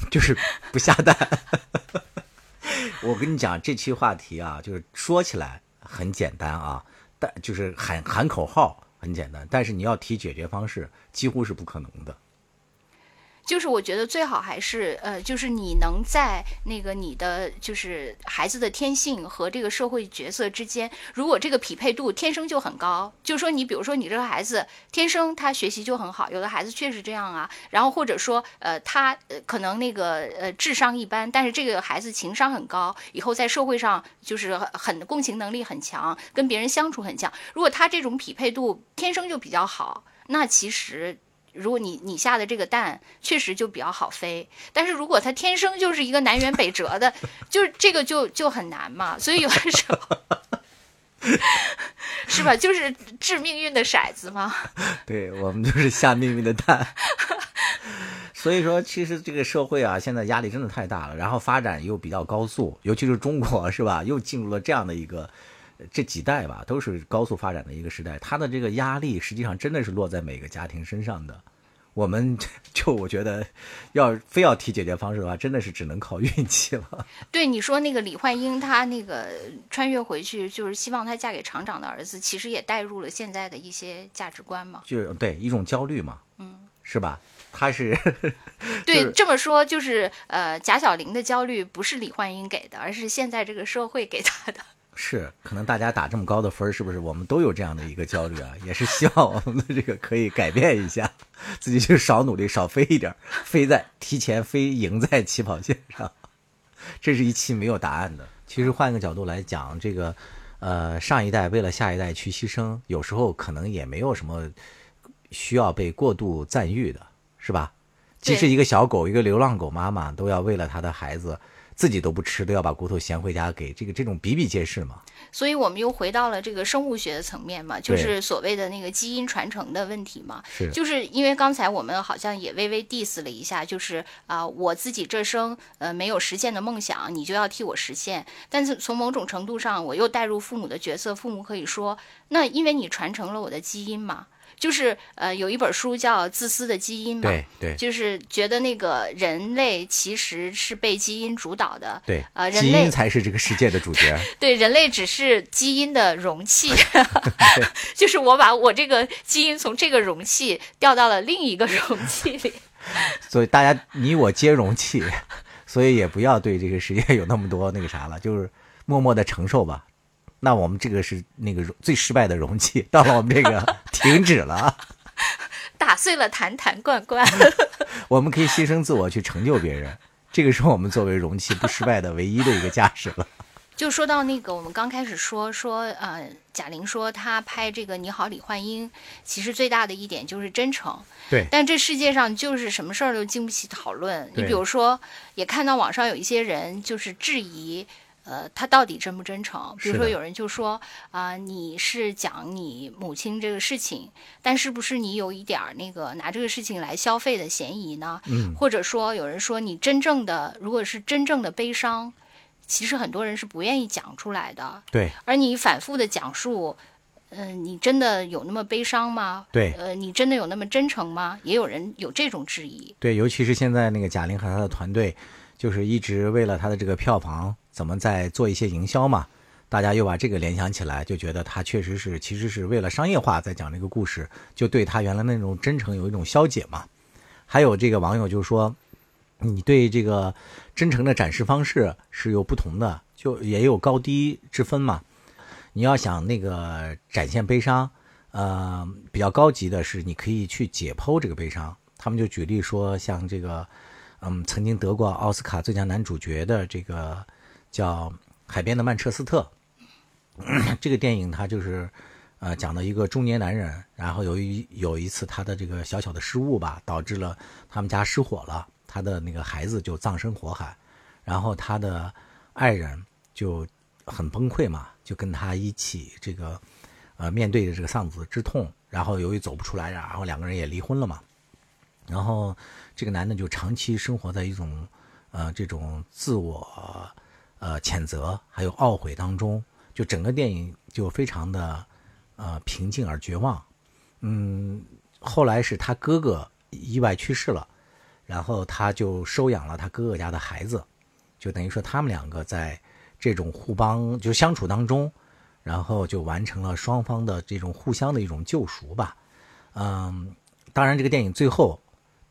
就是不下蛋。我跟你讲，这期话题啊，就是说起来很简单啊。但就是喊喊口号很简单，但是你要提解决方式，几乎是不可能的。就是我觉得最好还是呃，就是你能在那个你的就是孩子的天性和这个社会角色之间，如果这个匹配度天生就很高，就是说你比如说你这个孩子天生他学习就很好，有的孩子确实这样啊，然后或者说呃他呃可能那个呃智商一般，但是这个孩子情商很高，以后在社会上就是很共情能力很强，跟别人相处很强。如果他这种匹配度天生就比较好，那其实。如果你你下的这个蛋确实就比较好飞，但是如果它天生就是一个南辕北辙的，就是这个就就很难嘛。所以有的时候，是吧？就是掷命运的骰子嘛。对我们就是下命运的蛋。所以说，其实这个社会啊，现在压力真的太大了，然后发展又比较高速，尤其是中国，是吧？又进入了这样的一个。这几代吧，都是高速发展的一个时代，他的这个压力实际上真的是落在每个家庭身上的。我们 就我觉得，要非要提解决方式的话，真的是只能靠运气了。对你说那个李焕英，她那个穿越回去，就是希望她嫁给厂长的儿子，其实也带入了现在的一些价值观嘛。就对一种焦虑嘛，嗯，是吧？他是 对这么说，就是呃，贾小玲的焦虑不是李焕英给的，而是现在这个社会给她的。是，可能大家打这么高的分是不是？我们都有这样的一个焦虑啊，也是希望我们的这个可以改变一下，自己就少努力，少飞一点，飞在提前飞赢在起跑线上。这是一期没有答案的。其实换一个角度来讲，这个呃，上一代为了下一代去牺牲，有时候可能也没有什么需要被过度赞誉的，是吧？即使一个小狗，一个流浪狗妈妈，都要为了他的孩子。自己都不吃，都要把骨头衔回家给这个，这种比比皆是嘛。所以我们又回到了这个生物学的层面嘛，就是所谓的那个基因传承的问题嘛。是，就是因为刚才我们好像也微微 diss 了一下，就是啊，我自己这生呃没有实现的梦想，你就要替我实现。但是从某种程度上，我又带入父母的角色，父母可以说，那因为你传承了我的基因嘛。就是呃，有一本书叫《自私的基因》嘛，对对，就是觉得那个人类其实是被基因主导的，对，呃，基因才是这个世界的主角，对，人类只是基因的容器 就是我把我这个基因从这个容器调到了另一个容器里，所以大家你我皆容器，所以也不要对这个世界有那么多那个啥了，就是默默的承受吧。那我们这个是那个最失败的容器，到了我们这个停止了，打碎了坛坛罐罐，我们可以牺牲自我去成就别人，这个是我们作为容器不失败的唯一的一个价值了。就说到那个，我们刚开始说说，呃，贾玲说她拍这个《你好，李焕英》，其实最大的一点就是真诚。对。但这世界上就是什么事儿都经不起讨论。你比如说，也看到网上有一些人就是质疑。呃，他到底真不真诚？比如说有人就说啊、你是讲你母亲这个事情，但是不是你有一点儿那个拿这个事情来消费的嫌疑呢？嗯，或者说有人说你真正的如果是真正的悲伤，其实很多人是不愿意讲出来的，对而你反复的讲述。嗯、你真的有那么悲伤吗？对呃，你真的有那么真诚吗？也有人有这种质疑。对，尤其是现在那个贾玲和她的团队，就是一直为了他的这个票房，怎么在做一些营销嘛。大家又把这个联想起来，就觉得他确实是，其实是为了商业化在讲这个故事，就对他原来那种真诚有一种消解嘛。还有这个网友就说，你对这个真诚的展示方式是有不同的，就也有高低之分嘛。你要想那个展现悲伤，呃，比较高级的是你可以去解剖这个悲伤。他们就举例说，像这个，嗯，曾经得过奥斯卡最佳男主角的这个叫《海边的曼彻斯特》这个电影，它就是呃讲的一个中年男人，然后由于有一次他的这个小小的失误吧，导致了他们家失火了，他的那个孩子就葬身火海，然后他的爱人就很崩溃嘛，就跟他一起这个呃面对着这个丧子之痛，然后由于走不出来，然后两个人也离婚了嘛。然后这个男的就长期生活在一种呃这种自我呃谴责还有懊悔当中，就整个电影就非常的呃平静而绝望。嗯，后来是他哥哥意外去世了，然后他就收养了他哥哥家的孩子，就等于说他们两个在这种互帮就相处当中，然后就完成了双方的这种互相的一种救赎吧。嗯，当然这个电影最后。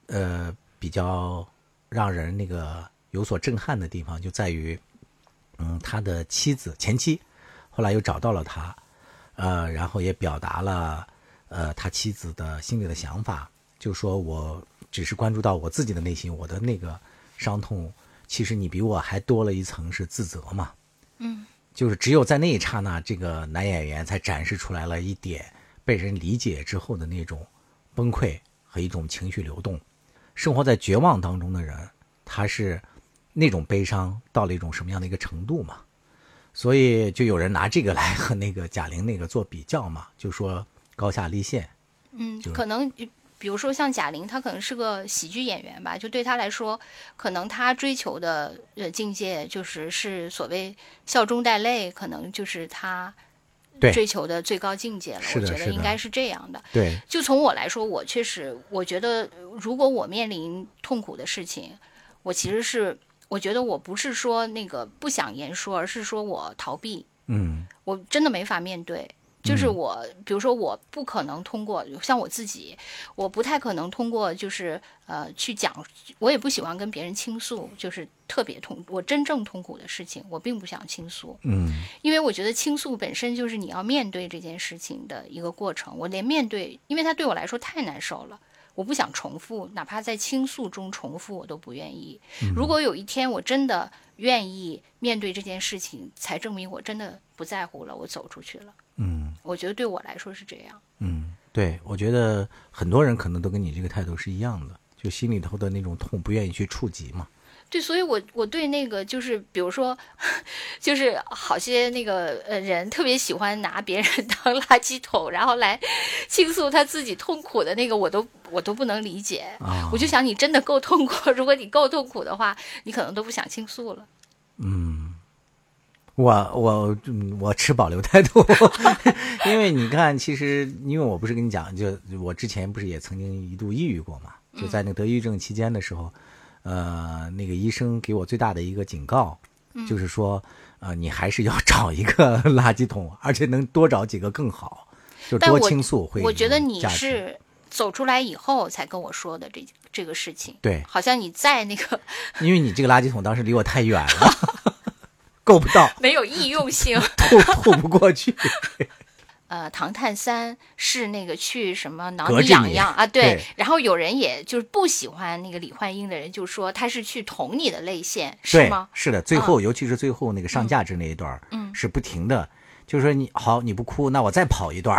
呃，比较让人那个有所震撼的地方就在于，嗯，他的妻子前妻后来又找到了他，呃，然后也表达了呃他妻子的心里的想法，就说我只是关注到我自己的内心，我的那个伤痛，其实你比我还多了一层是自责嘛，嗯，就是只有在那一刹那，这个男演员才展示出来了一点被人理解之后的那种崩溃和一种情绪流动。生活在绝望当中的人，他是那种悲伤到了一种什么样的一个程度嘛？所以就有人拿这个来和那个贾玲那个做比较嘛，就说高下立现。嗯，可能比如说像贾玲，她可能是个喜剧演员吧，就对她来说，可能她追求的呃境界就是是所谓笑中带泪，可能就是她对追求的最高境界了。我觉得应该是这样的。对，就从我来说，我确实我觉得，如果我面临痛苦的事情，我其实是我觉得我不是说那个不想言说，而是说我逃避。嗯我真的没法面对。就是我，比如说，我不可能通过像我自己，我不太可能通过就是呃去讲，我也不喜欢跟别人倾诉，就是特别痛，我真正痛苦的事情，我并不想倾诉，嗯因为我觉得倾诉本身就是你要面对这件事情的一个过程。我连面对，因为它对我来说太难受了，我不想重复，哪怕在倾诉中重复，我都不愿意。如果有一天我真的愿意面对这件事情，才证明我真的不在乎了，我走出去了。嗯我觉得对我来说是这样。嗯，对，我觉得很多人可能都跟你这个态度是一样的，就心里头的那种痛不愿意去触及嘛。对，所以我我对那个就是，比如说，就是好些那个呃人特别喜欢拿别人 当垃圾桶，然后来倾诉他自己痛苦的那个，我都我都不能理解。啊，我就想，你真的够痛苦，如果你够痛苦的话，你可能都不想倾诉了。嗯，我我嗯我持保留态度，因为你看，其实因为我不是跟你讲，就我之前不是也曾经一度抑郁过嘛，就在那个得抑郁症期间的时候，呃，那个医生给我最大的一个警告，就是说，呃，你还是要找一个垃圾桶，而且能多找几个更好，就多倾诉会有我觉得你是走出来以后才跟我说的这这个事情，对，好像你在那个 因为你这个垃圾桶当时离我太远了，够不到，没有易用性。吐吐不过去。呃，唐探三是那个去什么挠痒痒 啊？对。对然后有人也就是不喜欢那个李焕英的人，就说他是去捅你的泪腺，是吗？，是的，最后、尤其是最后那个上价值那一段，嗯是不停的，就是说你好，你不哭，那我再跑一段，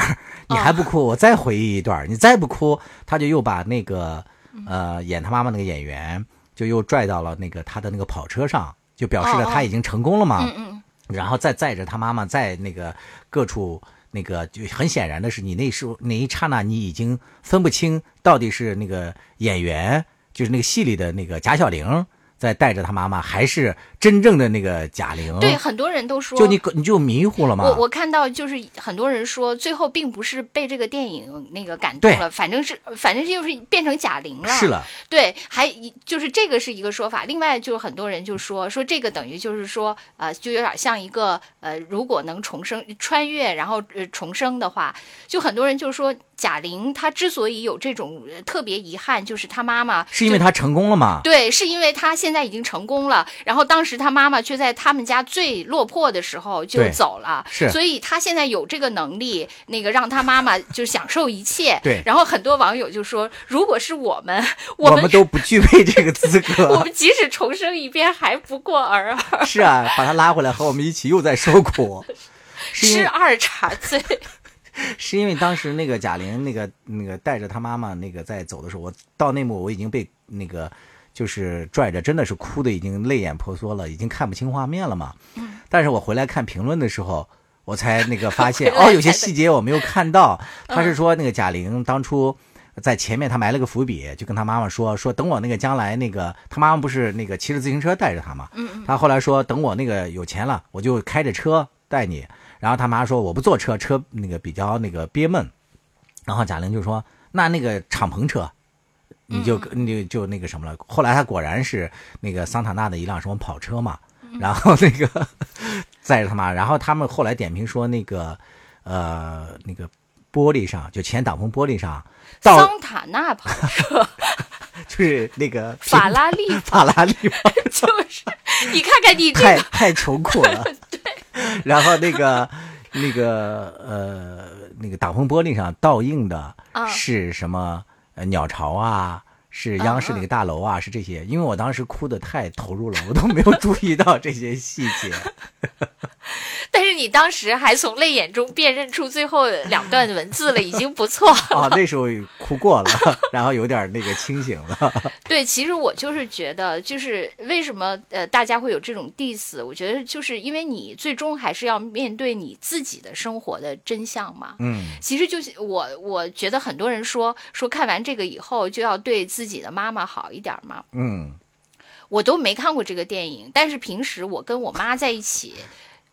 你还不哭，我再回忆一段，你再不哭，他就又把那个呃演他妈妈那个演员就又拽到了那个他的那个跑车上，就表示了他已经成功了嘛。嗯嗯然后再载着他妈妈在那个各处。那个就很显然的是，你那时候那一刹那，你已经分不清到底是那个演员，就是那个戏里的那个贾小玲。在带着他妈妈，还是真正的那个贾玲？对，很多人都说，就你你就迷糊了吗？我我看到就是很多人说，最后并不是被这个电影那个感动了，反正是反正就是变成贾玲了。是了，对，还就是这个是一个说法。另外，就是很多人就说说这个等于就是说，呃，就有点像一个呃，如果能重生、穿越，然后呃重生的话，就很多人就说。贾玲她之所以有这种特别遗憾，就是她妈妈是因为她成功了吗？对，是因为她现在已经成功了，然后当时他妈妈却在他们家最落魄的时候就走了，是，所以他现在有这个能力，那个让他妈妈就享受一切。对，然后很多网友就说，如果是我们，我们都不具备这个资格，我们即使重生一遍还不过尔尔。是啊，把他拉回来和我们一起又在受苦，吃二茬罪。是因为当时那个贾玲那个那个带着他妈妈那个在走的时候，我到那幕我已经被那个就是拽着，真的是哭的已经泪眼婆娑了，已经看不清画面了嘛。嗯。但是我回来看评论的时候，我才那个发现 哦，有些细节我没有看到。他是说那个贾玲当初在前面他埋了个伏笔，就跟他妈妈说说等我那个将来那个他妈妈不是那个骑着自行车带着他嘛。嗯嗯。他后来说等我那个有钱了，我就开着车带你。然后他妈说我不坐车，车那个比较那个憋闷。然后贾玲就说那那个敞篷车，你就你就那个什么了。后来他果然是那个桑塔纳的一辆什么跑车嘛。然后那个载着他妈，然后他们后来点评说那个呃那个玻璃上就前挡风玻璃上，桑塔纳跑车 就是那个 法拉利，法拉利 就是你看看你太太穷苦了。对然后那个那个呃那个挡风玻璃上倒映的是什么？鸟巢啊，是央视那个大楼啊，是这些。因为我当时哭的太投入了，我都没有注意到这些细节。但是你当时还从泪眼中辨认出最后两段文字了，已经不错了。啊，那时候哭过了，然后有点那个清醒了。对，其实我就是觉得，就是为什么呃大家会有这种 diss？我觉得就是因为你最终还是要面对你自己的生活的真相嘛。嗯，其实就是我我觉得很多人说说看完这个以后就要对自己的妈妈好一点吗。嗯，我都没看过这个电影，但是平时我跟我妈在一起。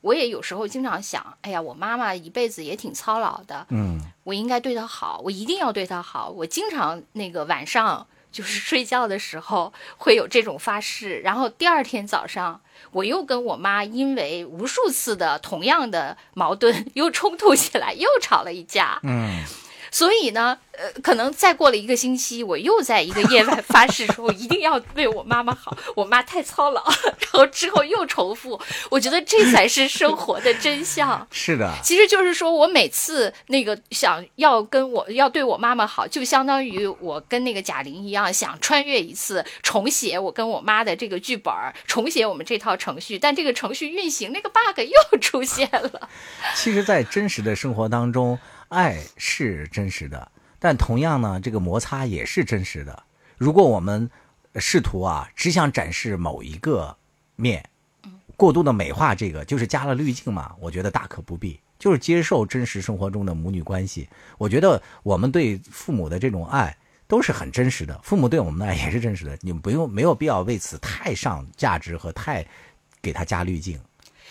我也有时候经常想，哎呀，我妈妈一辈子也挺操劳的，嗯，我应该对她好，我一定要对她好。我经常那个晚上就是睡觉的时候 会有这种发誓，然后第二天早上我又跟我妈因为无数次的同样的矛盾 又冲突起来，又吵了一架，嗯。所以呢，呃，可能再过了一个星期，我又在一个夜晚发誓说，我一定要为我妈妈好。我妈太操劳，然后之后又重复。我觉得这才是生活的真相。是的，其实就是说我每次那个想要跟我要对我妈妈好，就相当于我跟那个贾玲一样，想穿越一次，重写我跟我妈的这个剧本，重写我们这套程序。但这个程序运行，那个 bug 又出现了。其实，在真实的生活当中。爱是真实的，但同样呢，这个摩擦也是真实的。如果我们试图啊，只想展示某一个面，过度的美化这个，就是加了滤镜嘛。我觉得大可不必，就是接受真实生活中的母女关系。我觉得我们对父母的这种爱都是很真实的，父母对我们的爱也是真实的。你们不用没有必要为此太上价值和太给他加滤镜。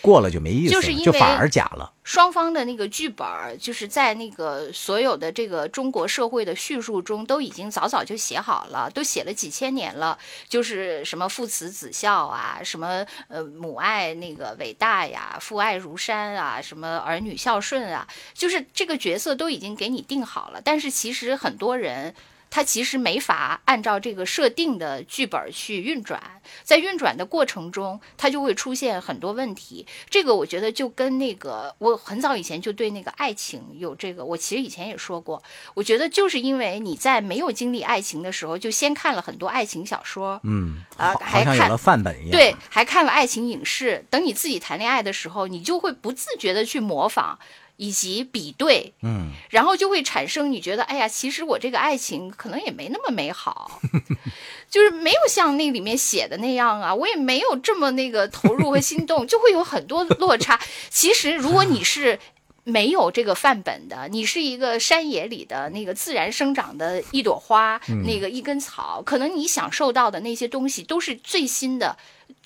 过了就没意思了，就反而假了。双方的那个剧本儿，就是在那个所有的这个中国社会的叙述中，都已经早早就写好了，都写了几千年了。就是什么父慈子孝啊，什么呃母爱那个伟大呀，父爱如山啊，什么儿女孝顺啊，就是这个角色都已经给你定好了。但是其实很多人。它其实没法按照这个设定的剧本去运转，在运转的过程中，它就会出现很多问题。这个我觉得就跟那个我很早以前就对那个爱情有这个，我其实以前也说过，我觉得就是因为你在没有经历爱情的时候，就先看了很多爱情小说，嗯，啊，还看有了范本一样，对，还看了爱情影视。等你自己谈恋爱的时候，你就会不自觉的去模仿。以及比对，嗯，然后就会产生你觉得，哎呀，其实我这个爱情可能也没那么美好，就是没有像那里面写的那样啊，我也没有这么那个投入和心动，就会有很多落差。其实如果你是没有这个范本的，你是一个山野里的那个自然生长的一朵花，那个一根草，可能你享受到的那些东西都是最新的、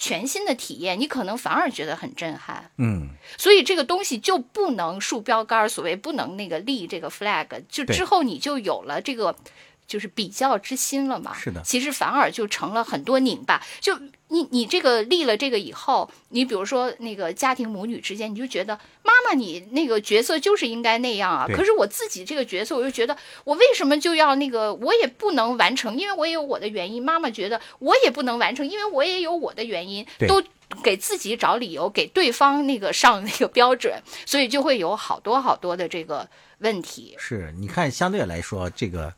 全新的体验，你可能反而觉得很震撼。嗯，所以这个东西就不能竖标杆儿，所谓不能那个立这个 flag，就之后你就有了这个就是比较之心了嘛。是的其实反而就成了很多拧巴。就你你这个立了这个以后，你比如说那个家庭母女之间，你就觉得妈妈你那个角色就是应该那样啊。可是我自己这个角色，我就觉得我为什么就要那个，我也不能完成，因为我也有我的原因。妈妈觉得我也不能完成，因为我也有我的原因，都。给自己找理由，给对方那个上那个标准，所以就会有好多好多的这个问题。是，你看，相对来说，这个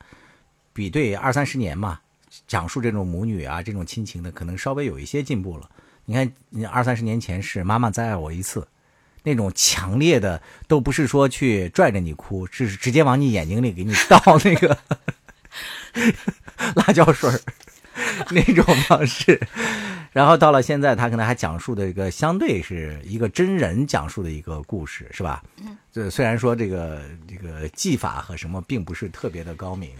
比对二三十年嘛，讲述这种母女啊这种亲情的，可能稍微有一些进步了。你看，你二三十年前是妈妈再爱我一次，那种强烈的，都不是说去拽着你哭，是直接往你眼睛里给你倒 那个辣椒水儿那种方式。然后到了现在，他可能还讲述的一个相对是一个真人讲述的一个故事，是吧？嗯，这虽然说这个这个技法和什么并不是特别的高明，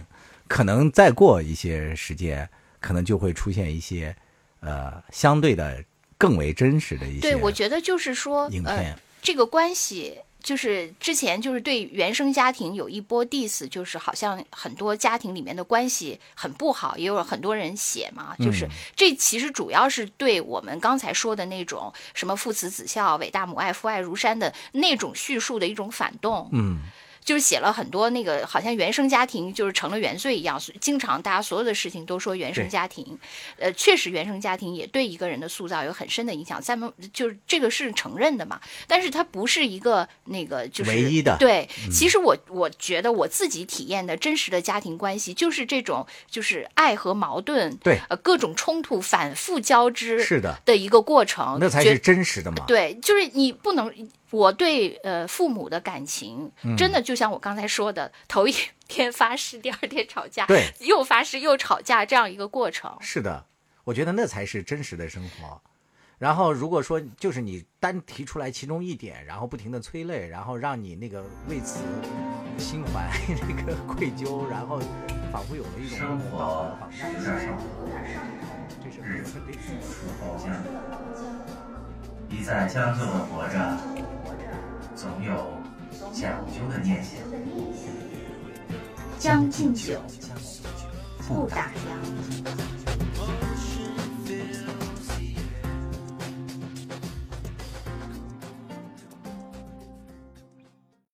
可能再过一些时间，可能就会出现一些呃相对的更为真实的一些对，我觉得就是说，影片。呃，这个关系就是之前就是对原生家庭有一波 diss，就是好像很多家庭里面的关系很不好，也有很多人写嘛，就是、嗯这其实主要是对我们刚才说的那种什么父慈子孝、伟大母爱、父爱如山的那种叙述的一种反动。嗯就是写了很多那个，好像原生家庭就是成了原罪一样，经常大家所有的事情都说原生家庭，呃，确实原生家庭也对一个人的塑造有很深的影响，咱们就是这个是承认的嘛，但是它不是一个那个就是唯一的嗯。对，其实我我觉得我自己体验的真实的家庭关系就是这种，就是爱和矛盾，对。呃，各种冲突反复交织是的，的一个过程，那才是真实的嘛。对，就是你不能，我对呃父母的感情，嗯真的就像我刚才说的，头一 天发誓，第二天吵架，对，又发誓又吵架这样一个过程。是的，我觉得那才是真实的生活。然后，如果说就是你单提出来其中一点，然后不停的催泪，然后让你那个为此心怀 那个愧疚，然后仿佛有了一种生活的绑架有点少，这是日子对好像一再将就的活着，总有讲究的念想。将进酒，不打烊。